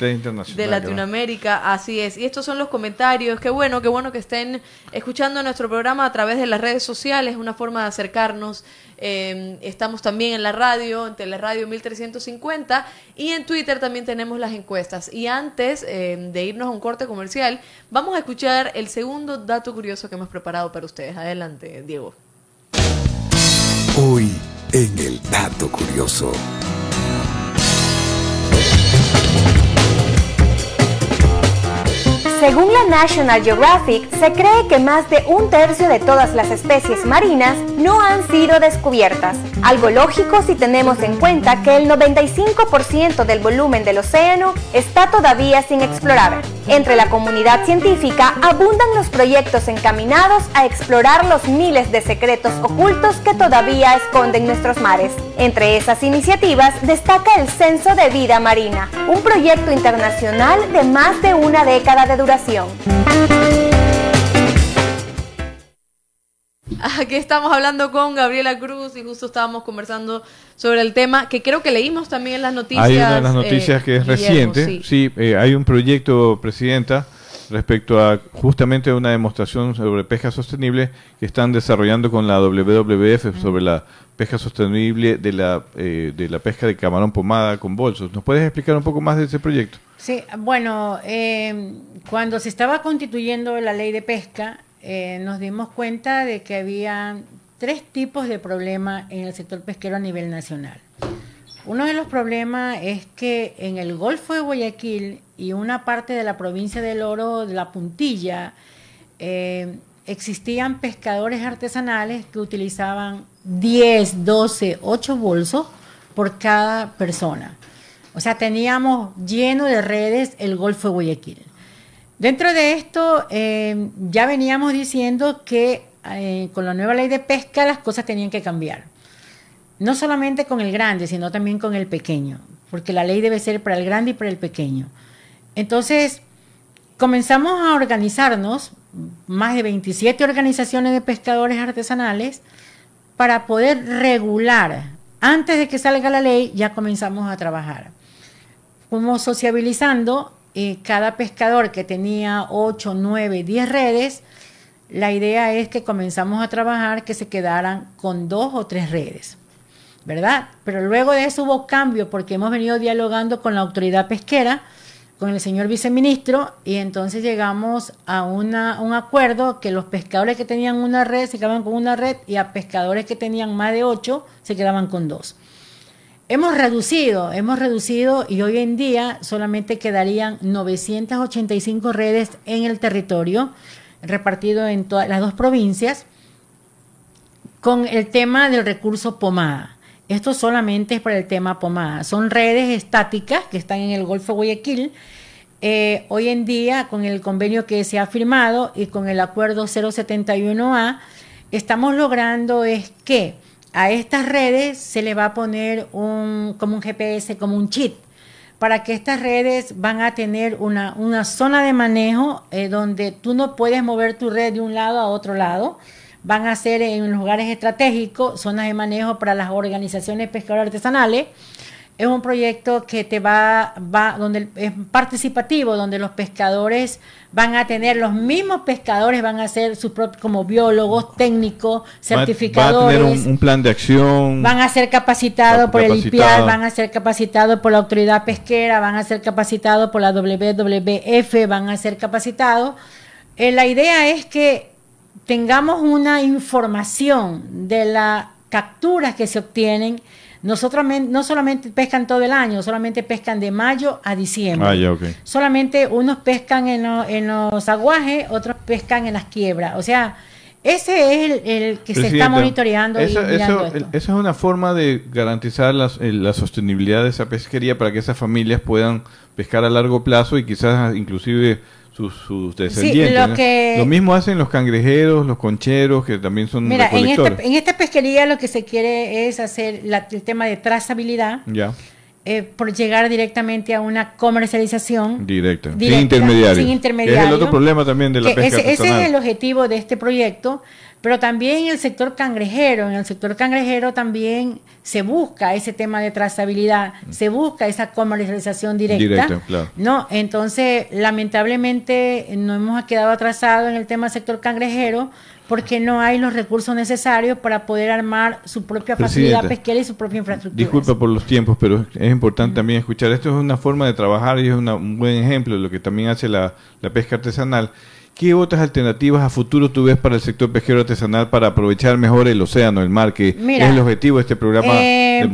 de Latinoamérica, así es. Y estos son los comentarios, qué bueno, qué bueno que estén escuchando nuestro programa a través de las redes sociales, una forma de acercarnos. Eh, estamos también en la radio, en Teleradio 1350 y en Twitter también tenemos las encuestas. Y antes eh, de irnos a un corte comercial, vamos a escuchar el segundo dato curioso que hemos preparado para ustedes. Adelante, Diego. Hoy en el dato curioso. Según la National Geographic, se cree que más de un tercio de todas las especies marinas no han sido descubiertas, algo lógico si tenemos en cuenta que el 95% del volumen del océano está todavía sin explorar. Entre la comunidad científica abundan los proyectos encaminados a explorar los miles de secretos ocultos que todavía esconden nuestros mares. Entre esas iniciativas destaca el Censo de Vida Marina, un proyecto internacional de más de una década de duración Aquí estamos hablando con Gabriela Cruz y justo estábamos conversando sobre el tema que creo que leímos también en las noticias. Hay una de las noticias que es eh, reciente. Sí, eh, hay un proyecto, Presidenta, respecto a justamente una demostración sobre pesca sostenible que están desarrollando con la WWF sobre la pesca sostenible de la, eh, de la pesca de camarón pomada con bolsos. ¿Nos puedes explicar un poco más de ese proyecto? Sí, bueno, eh, cuando se estaba constituyendo la ley de pesca, eh, nos dimos cuenta de que había tres tipos de problemas en el sector pesquero a nivel nacional. Uno de los problemas es que en el Golfo de Guayaquil y una parte de la provincia del Oro, de la Puntilla, eh, existían pescadores artesanales que utilizaban 10, 12, 8 bolsos por cada persona. O sea, teníamos lleno de redes el Golfo de Guayaquil. Dentro de esto, eh, ya veníamos diciendo que eh, con la nueva ley de pesca las cosas tenían que cambiar. No solamente con el grande, sino también con el pequeño, porque la ley debe ser para el grande y para el pequeño. Entonces, comenzamos a organizarnos, más de 27 organizaciones de pescadores artesanales, para poder regular. Antes de que salga la ley, ya comenzamos a trabajar. Fuimos sociabilizando eh, cada pescador que tenía 8, 9, 10 redes. La idea es que comenzamos a trabajar que se quedaran con dos o tres redes. ¿verdad? Pero luego de eso hubo cambio porque hemos venido dialogando con la autoridad pesquera, con el señor viceministro, y entonces llegamos a una, un acuerdo que los pescadores que tenían una red se quedaban con una red y a pescadores que tenían más de ocho se quedaban con dos. Hemos reducido, hemos reducido y hoy en día solamente quedarían 985 redes en el territorio, repartido en todas las dos provincias, con el tema del recurso pomada. Esto solamente es para el tema pomada. Son redes estáticas que están en el Golfo Guayaquil. Eh, hoy en día, con el convenio que se ha firmado y con el acuerdo 071A, estamos logrando es que a estas redes se le va a poner un, como un GPS, como un chip, para que estas redes van a tener una, una zona de manejo eh, donde tú no puedes mover tu red de un lado a otro lado, van a ser en lugares estratégicos, zonas de manejo para las organizaciones pescadoras artesanales. Es un proyecto que te va, va, donde es participativo, donde los pescadores van a tener, los mismos pescadores van a ser sus propios, como biólogos, técnicos, certificadores. Va a tener un, plan de acción. Van a ser capacitados por el IPIAL, van a ser capacitados por la autoridad pesquera, van a ser capacitados por la WWF, van a ser capacitados. Eh, la idea es que tengamos una información de las capturas que se obtienen, nosotros no solamente pescan todo el año, solamente pescan de mayo a diciembre. Ah, solamente unos pescan en, los aguajes, otros pescan en las quiebras. O sea, ese es el, que se está monitoreando. Esa, eso, esa es una forma de garantizar la sostenibilidad de esa pesquería para que esas familias puedan pescar a largo plazo y quizás inclusive sus, descendientes. lo, mismo hacen los cangrejeros, los concheros, que también son Mira, en esta, en esta pesquería lo que se quiere es hacer el tema de trazabilidad. Ya. Eh, por llegar directamente a una comercialización directa, sin intermediarios. Es el otro problema también de la pesca ese, ese, es el objetivo de este proyecto, pero también en el sector cangrejero, en el sector cangrejero también se busca ese tema de trazabilidad, mm. se busca esa comercialización directa. ¿no? Entonces, lamentablemente no hemos quedado atrasados en el tema del sector cangrejero porque no hay los recursos necesarios para poder armar su propia facilidad pesquera y su propia infraestructura. Disculpa por los tiempos, pero es importante mm. también escuchar. Esto es una forma de trabajar y es un buen ejemplo de lo que también hace la pesca artesanal ¿Qué otras alternativas a futuro tú ves para el sector pesquero artesanal para aprovechar mejor el océano, el mar, que es el objetivo de este programa? Eh, en,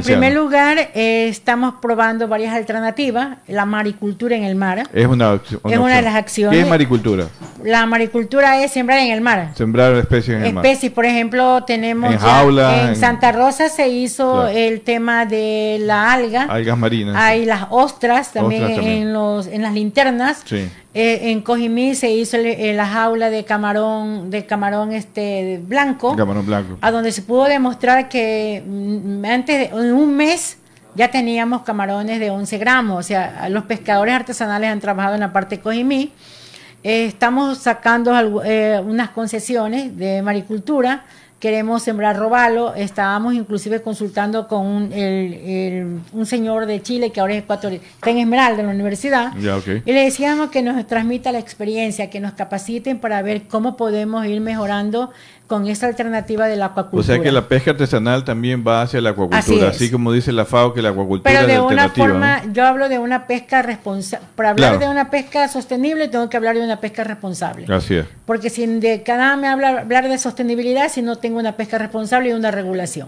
primer, lugar, eh, estamos probando varias alternativas. La maricultura en el mar. Es una, es una de las acciones. ¿Qué es maricultura? La maricultura es sembrar en el mar. Sembrar especies en el mar. Especies, por ejemplo, tenemos... En jaula. En, Santa Rosa se hizo el tema de la alga. Algas marinas. Hay las ostras también, En, los, en las linternas. Sí. Eh, en Cojimí se hizo la jaula de camarón, de camarón este blanco, blanco, a donde se pudo demostrar que mm, antes de en un mes ya teníamos camarones de 11 gramos. O sea, los pescadores artesanales han trabajado en la parte de Cojimí. Eh, estamos sacando eh, unas concesiones de maricultura queremos sembrar robalo. Estábamos inclusive consultando con un, un señor de Chile que ahora es ecuatoriano, está en Esmeralda, en la universidad. Y le decíamos que nos transmita la experiencia, que nos capaciten para ver cómo podemos ir mejorando con esta alternativa de la acuacultura. O sea que la pesca artesanal también va hacia la acuacultura, así, como dice la FAO que la acuacultura Pero de una forma, yo hablo de una pesca responsable. Para hablar de una pesca sostenible tengo que hablar de una pesca responsable. Así es. Porque si de cada me habla hablar de sostenibilidad si no tengo una pesca responsable y una regulación.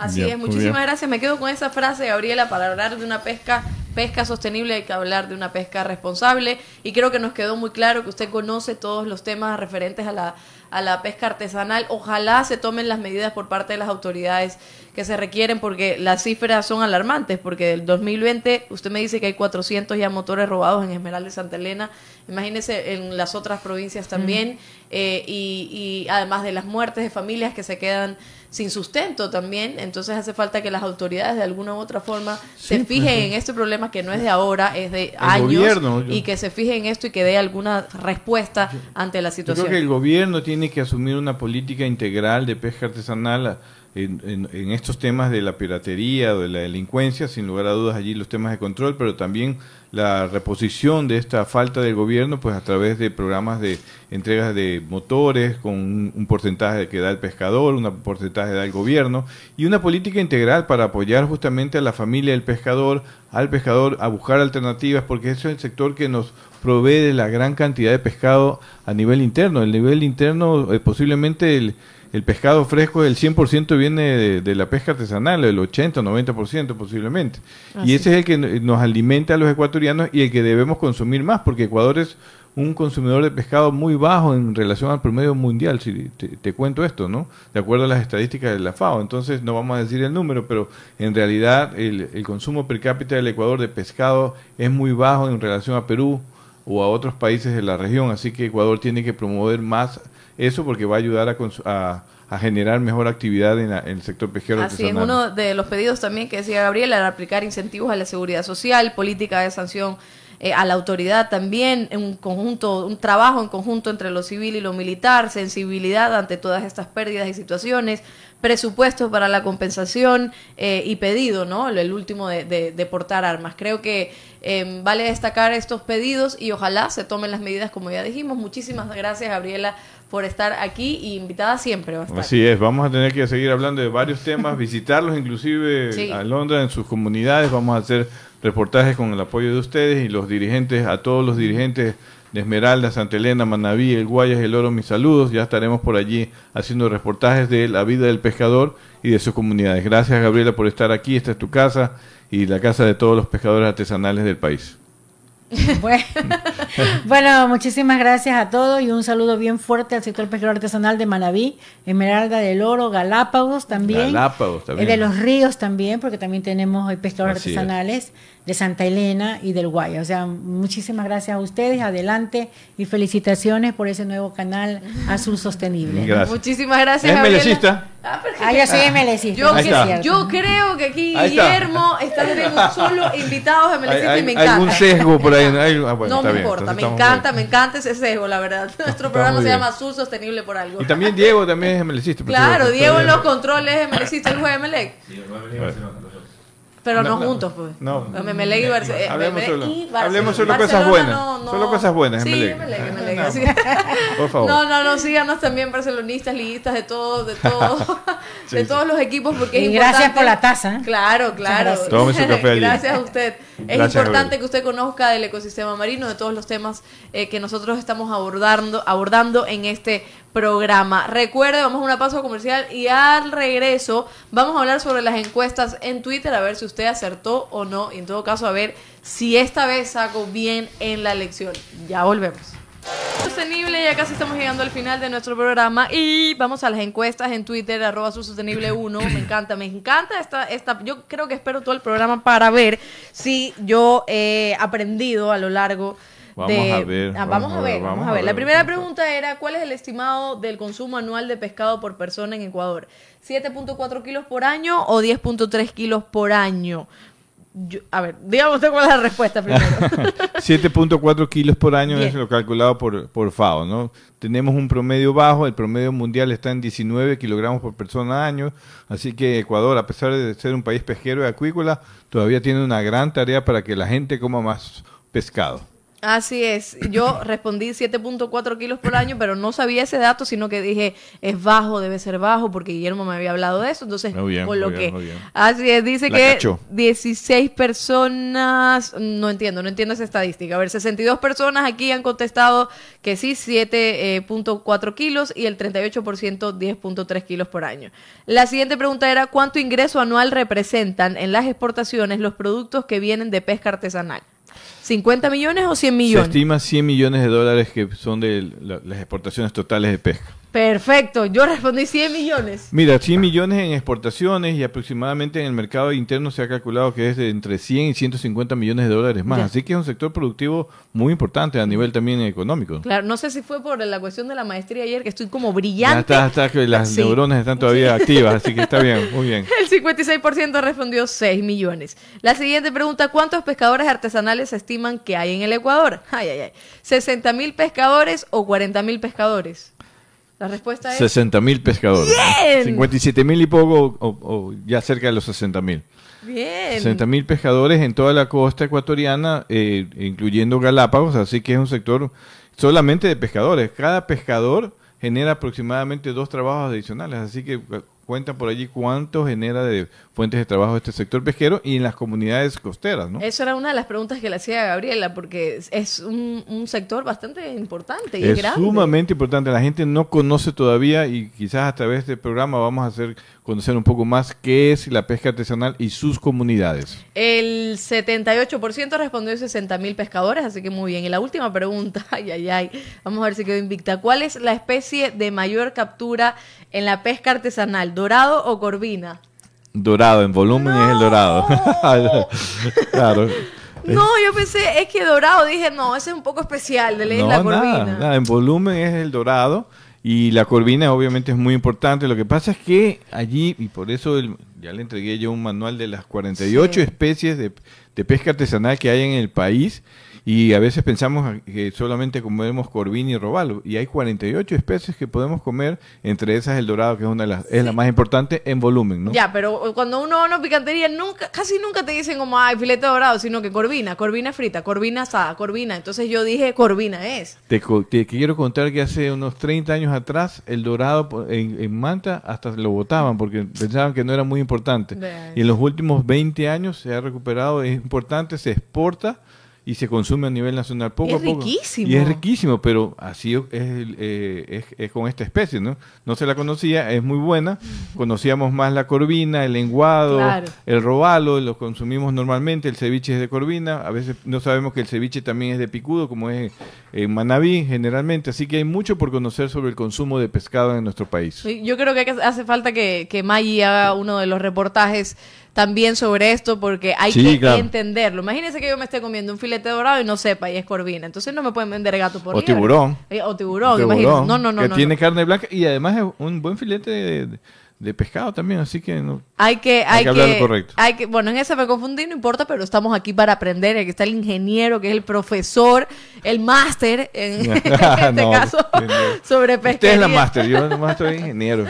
Así es, muchísimas gracias. Me quedo con esa frase, Gabriela, para hablar de una pesca, pesca sostenible hay que hablar de una pesca responsable. Y creo que nos quedó muy claro que usted conoce todos los temas referentes a la, a la pesca artesanal. Ojalá se tomen las medidas por parte de las autoridades que se requieren porque las cifras son alarmantes, porque del 2020 usted me dice que hay 400 ya motores robados en Esmeralda de Santa Elena, imagínese en las otras provincias también, eh, y, y además de las muertes de familias que se quedan sin sustento también, entonces hace falta que las autoridades de alguna u otra forma se pues, fijen en este problema que no es de ahora, es de años y que se fijen en esto y que dé alguna respuesta ante la situación. Yo creo que el gobierno tiene que asumir una política integral de pesca artesanal en, en, estos temas de la piratería de la delincuencia, sin lugar a dudas allí los temas de control, pero también la reposición de esta falta del gobierno, pues a través de programas de entregas de motores con un, porcentaje que da el pescador, un porcentaje da el gobierno y una política integral para apoyar justamente a la familia del pescador, al pescador a buscar alternativas, porque ese es el sector que nos provee la gran cantidad de pescado a nivel interno. El nivel interno, eh, posiblemente el el pescado fresco, el 100% viene de, la pesca artesanal, el 80 90% posiblemente. y ese es el que nos alimenta a los ecuatorianos y el que debemos consumir más, porque Ecuador es un consumidor de pescado muy bajo en relación al promedio mundial, si te, cuento esto, ¿no? De acuerdo a las estadísticas de la FAO. Entonces, no vamos a decir el número, pero en realidad el, el consumo per cápita del Ecuador de pescado es muy bajo en relación a Perú o a otros países de la región, así que Ecuador tiene que promover más eso porque va a ayudar a, a, generar mejor actividad en, el sector pesquero Así es, uno de los pedidos también que decía Gabriela era aplicar incentivos a la seguridad social, política de sanción eh, a la autoridad también, en un conjunto, un trabajo en conjunto entre lo civil y lo militar, sensibilidad ante todas estas pérdidas y situaciones, presupuesto para la compensación eh, y pedido, ¿no? El último de, de, portar armas. Creo que eh, vale destacar estos pedidos y ojalá se tomen las medidas como ya dijimos. Muchísimas gracias, Gabriela, por estar aquí y invitada siempre. Así es, vamos a tener que seguir hablando de varios temas, visitarlos inclusive a Londres en sus comunidades, vamos a hacer reportajes con el apoyo de ustedes y los dirigentes, a todos los dirigentes de Esmeralda, Santa Elena, Manaví, El Guayas, El Oro, mis saludos. Ya estaremos por allí haciendo reportajes de la vida del pescador y de sus comunidades. Gracias Gabriela por estar aquí, esta es tu casa y la casa de todos los pescadores artesanales del país. Bueno, muchísimas gracias a todos y un saludo bien fuerte al sector pesquero artesanal de Manabí, Esmeralda del Oro, Galápagos también. Galápagos también. de los ríos también, porque también tenemos hoy pescadores artesanales de Santa Elena y del Guaya. O sea, muchísimas gracias a ustedes, adelante y felicitaciones por ese nuevo canal Azul Sostenible. Muchísimas gracias. ¿Es Ah, ah, yo soy MLCista. Yo, yo, creo que aquí Guillermo está teniendo solo invitados MLCistas y me encanta. Hay un sesgo por ahí. Ah, no me importa, me encanta, me encanta ese sesgo, la verdad. Nuestro programa se llama Azul Sostenible por algo. Y también Diego también es MLCista. Claro, Diego en los controles es MLCista, el juez MLEC. Sí, pero no, juntos, pues. No. Memelec y Barcelona. Eh, hablemos solo, hablemos solo cosas buenas. Solo cosas buenas, sí, Memelec. Sí. Por favor. No, no, no, síganos también barcelonistas, liguistas, de todos, de todos, de todos los equipos, porque es importante. Gracias por la taza. Claro, claro. Tome su café allí. Gracias a usted. Es importante que usted conozca del ecosistema marino, de todos los temas eh, que nosotros estamos abordando, abordando en este programa. Recuerde, vamos a una pausa comercial y al regreso vamos a hablar sobre las encuestas en Twitter, a ver si usted acertó o no, y en todo caso a ver si esta vez saco bien en la elección. Ya volvemos. Sostenible, ya casi estamos llegando al final de nuestro programa y vamos a las encuestas en Twitter, arroba sostenible 1. Me encanta, me encanta esta, esta, yo creo que espero todo el programa para ver si yo he aprendido a lo largo Vamos a ver. Ah, vamos, a ver, vamos a ver. La primera pregunta era, ¿cuál es el estimado del consumo anual de pescado por persona en Ecuador? ¿7.4 kilos por año o 10.3 kilos por año? a ver, dígame usted cuál es la respuesta primero. 7.4 kilos por año es lo calculado por, por FAO, ¿no? Tenemos un promedio bajo, el promedio mundial está en 19 kilogramos por persona año, así que Ecuador, a pesar de ser un país pesquero y acuícola, todavía tiene una gran tarea para que la gente coma más pescado. Así es. Yo respondí 7.4 kilos por año, pero no sabía ese dato, sino que dije, es bajo, debe ser bajo, porque Guillermo me había hablado de eso, entonces bien, por lo que... Así es, dice La que cachó. 16 personas, no entiendo, no entiendo esa estadística. A ver, 62 personas aquí han contestado que sí, 7.4 kilos y el 38% 10.3 kilos por año. La siguiente pregunta era, ¿cuánto ingreso anual representan en las exportaciones los productos que vienen de pesca artesanal? ¿50 millones o 100 Se millones? estima 100 millones de dólares que son de la- las exportaciones totales de pesca. Perfecto, yo respondí 100 millones. Mira, 100 millones en exportaciones y aproximadamente en el mercado interno se ha calculado que es de entre 100 y 150 millones de dólares más. Ya. Así que es un sector productivo muy importante a nivel también económico. Claro, no sé si fue por la cuestión de la maestría ayer, que estoy como Ya brillante. está, está que las Sí. neuronas están todavía activas, así que está bien, muy bien. El 56% respondió 6 millones. La siguiente pregunta, ¿cuántos pescadores artesanales se estiman que hay en el Ecuador? Ay, ay, ay. ¿60 mil pescadores o 40 mil pescadores? La respuesta es... 60 mil pescadores. Bien. 57 mil y poco, o, o ya cerca de los 60 mil. Bien. 60 mil pescadores en toda la costa ecuatoriana, eh, incluyendo Galápagos, así que es un sector solamente de pescadores. Cada pescador genera aproximadamente dos trabajos adicionales, así que cuentan por allí cuánto genera de fuentes de trabajo este sector pesquero y en las comunidades costeras, ¿no? Eso era una de las preguntas que le hacía a Gabriela, porque es- un, un sector bastante importante y es, Es grande. sumamente importante. La gente no conoce todavía y quizás a través de este programa vamos a hacer conocer un poco más qué es la pesca artesanal y sus comunidades. El 78% respondió 60 mil pescadores, así que muy bien. Y la última pregunta, ay, ay, ay, vamos a ver si quedó invicta. ¿Cuál es la especie de mayor captura en la pesca artesanal, dorado o corvina? Dorado, en volumen es el dorado. claro. No, yo pensé, es que dorado, dije, no, ese es un poco especial, de No, la nada, corvina. nada, en volumen es el dorado y la corvina obviamente es muy importante. Lo que pasa es que allí, y por eso el- ya le entregué yo un manual de las 48 Sí. especies de, de pesca artesanal que hay en el país y a veces pensamos que solamente comemos corvina y robalo y hay 48 especies que podemos comer, entre esas el dorado que es una de las es la más importante en volumen, ¿no? Ya, pero cuando uno va a una picantería, nunca, casi nunca te dicen como, ay, filete dorado, sino que corvina, corvina frita, corvina asada, corvina. Entonces yo dije, corvina es. Te, te quiero contar que hace unos 30 años atrás el dorado en, en Manta hasta lo botaban porque pensaban que no era muy importante. Y en los últimos 20 años se ha recuperado, es importante, se exporta y se consume a nivel nacional poco Es a poco. riquísimo. Y es riquísimo, pero así es, eh, es, es con esta especie, ¿no? No se la conocía, es muy buena. Conocíamos más la corvina, el lenguado, Claro. el robalo, lo consumimos normalmente, el ceviche es de corvina, a veces no sabemos que el ceviche también es de picudo, como es en Manabí generalmente, así que hay mucho por conocer sobre el consumo de pescado en nuestro país. Yo creo que hace falta que, que Maggie haga uno de los reportajes también sobre esto porque hay Sí, que claro. entenderlo. Imagínense que yo me esté comiendo un filete dorado y no sepa y es corvina. Entonces no me pueden vender gato por O liebre. tiburón. Eh, O tiburón, Tiburón. No, no, no. Que no, tiene no. carne blanca y además es un buen filete de- de pescado también, así que no. Hay que, Hay hay, que hablar correcto. hay que, bueno, en esa me confundí, no importa, pero estamos aquí para aprender. Aquí está el ingeniero, que es el profesor, el máster, en este No, caso, ingeniero. sobre Usted es la máster, yo nomás soy ingeniero.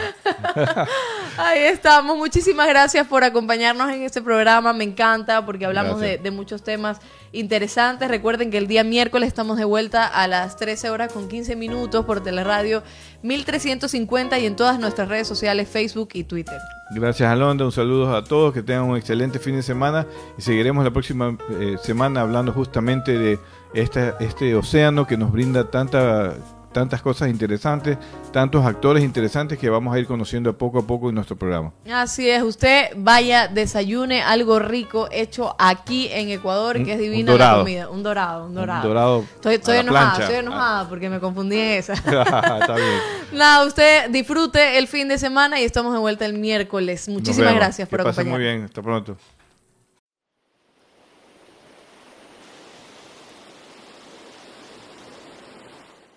Ahí estamos. Muchísimas gracias por acompañarnos en este programa. Me encanta porque hablamos de, de muchos temas interesantes. Recuerden que el día miércoles estamos de vuelta a las 13 horas con 15 minutos por Teleradio 1350 y en todas nuestras redes sociales, Facebook y Twitter. Gracias, Alondra. Un saludo a todos. Que tengan un excelente fin de semana. Y seguiremos la próxima eh, semana hablando justamente de esta, este océano que nos brinda tanta, tantas cosas interesantes, tantos actores interesantes que vamos a ir conociendo poco a poco en nuestro programa. Así es, usted vaya, desayune algo rico hecho aquí en Ecuador, Un- que es un divina la comida. Un dorado, un dorado. dorado Estoy, estoy enojada, plancha. estoy enojada porque me confundí en esa. Está bien. Nada, usted disfrute el fin de semana y estamos de vuelta el miércoles. Muchísimas gracias por acompañarnos. muy bien. Hasta pronto.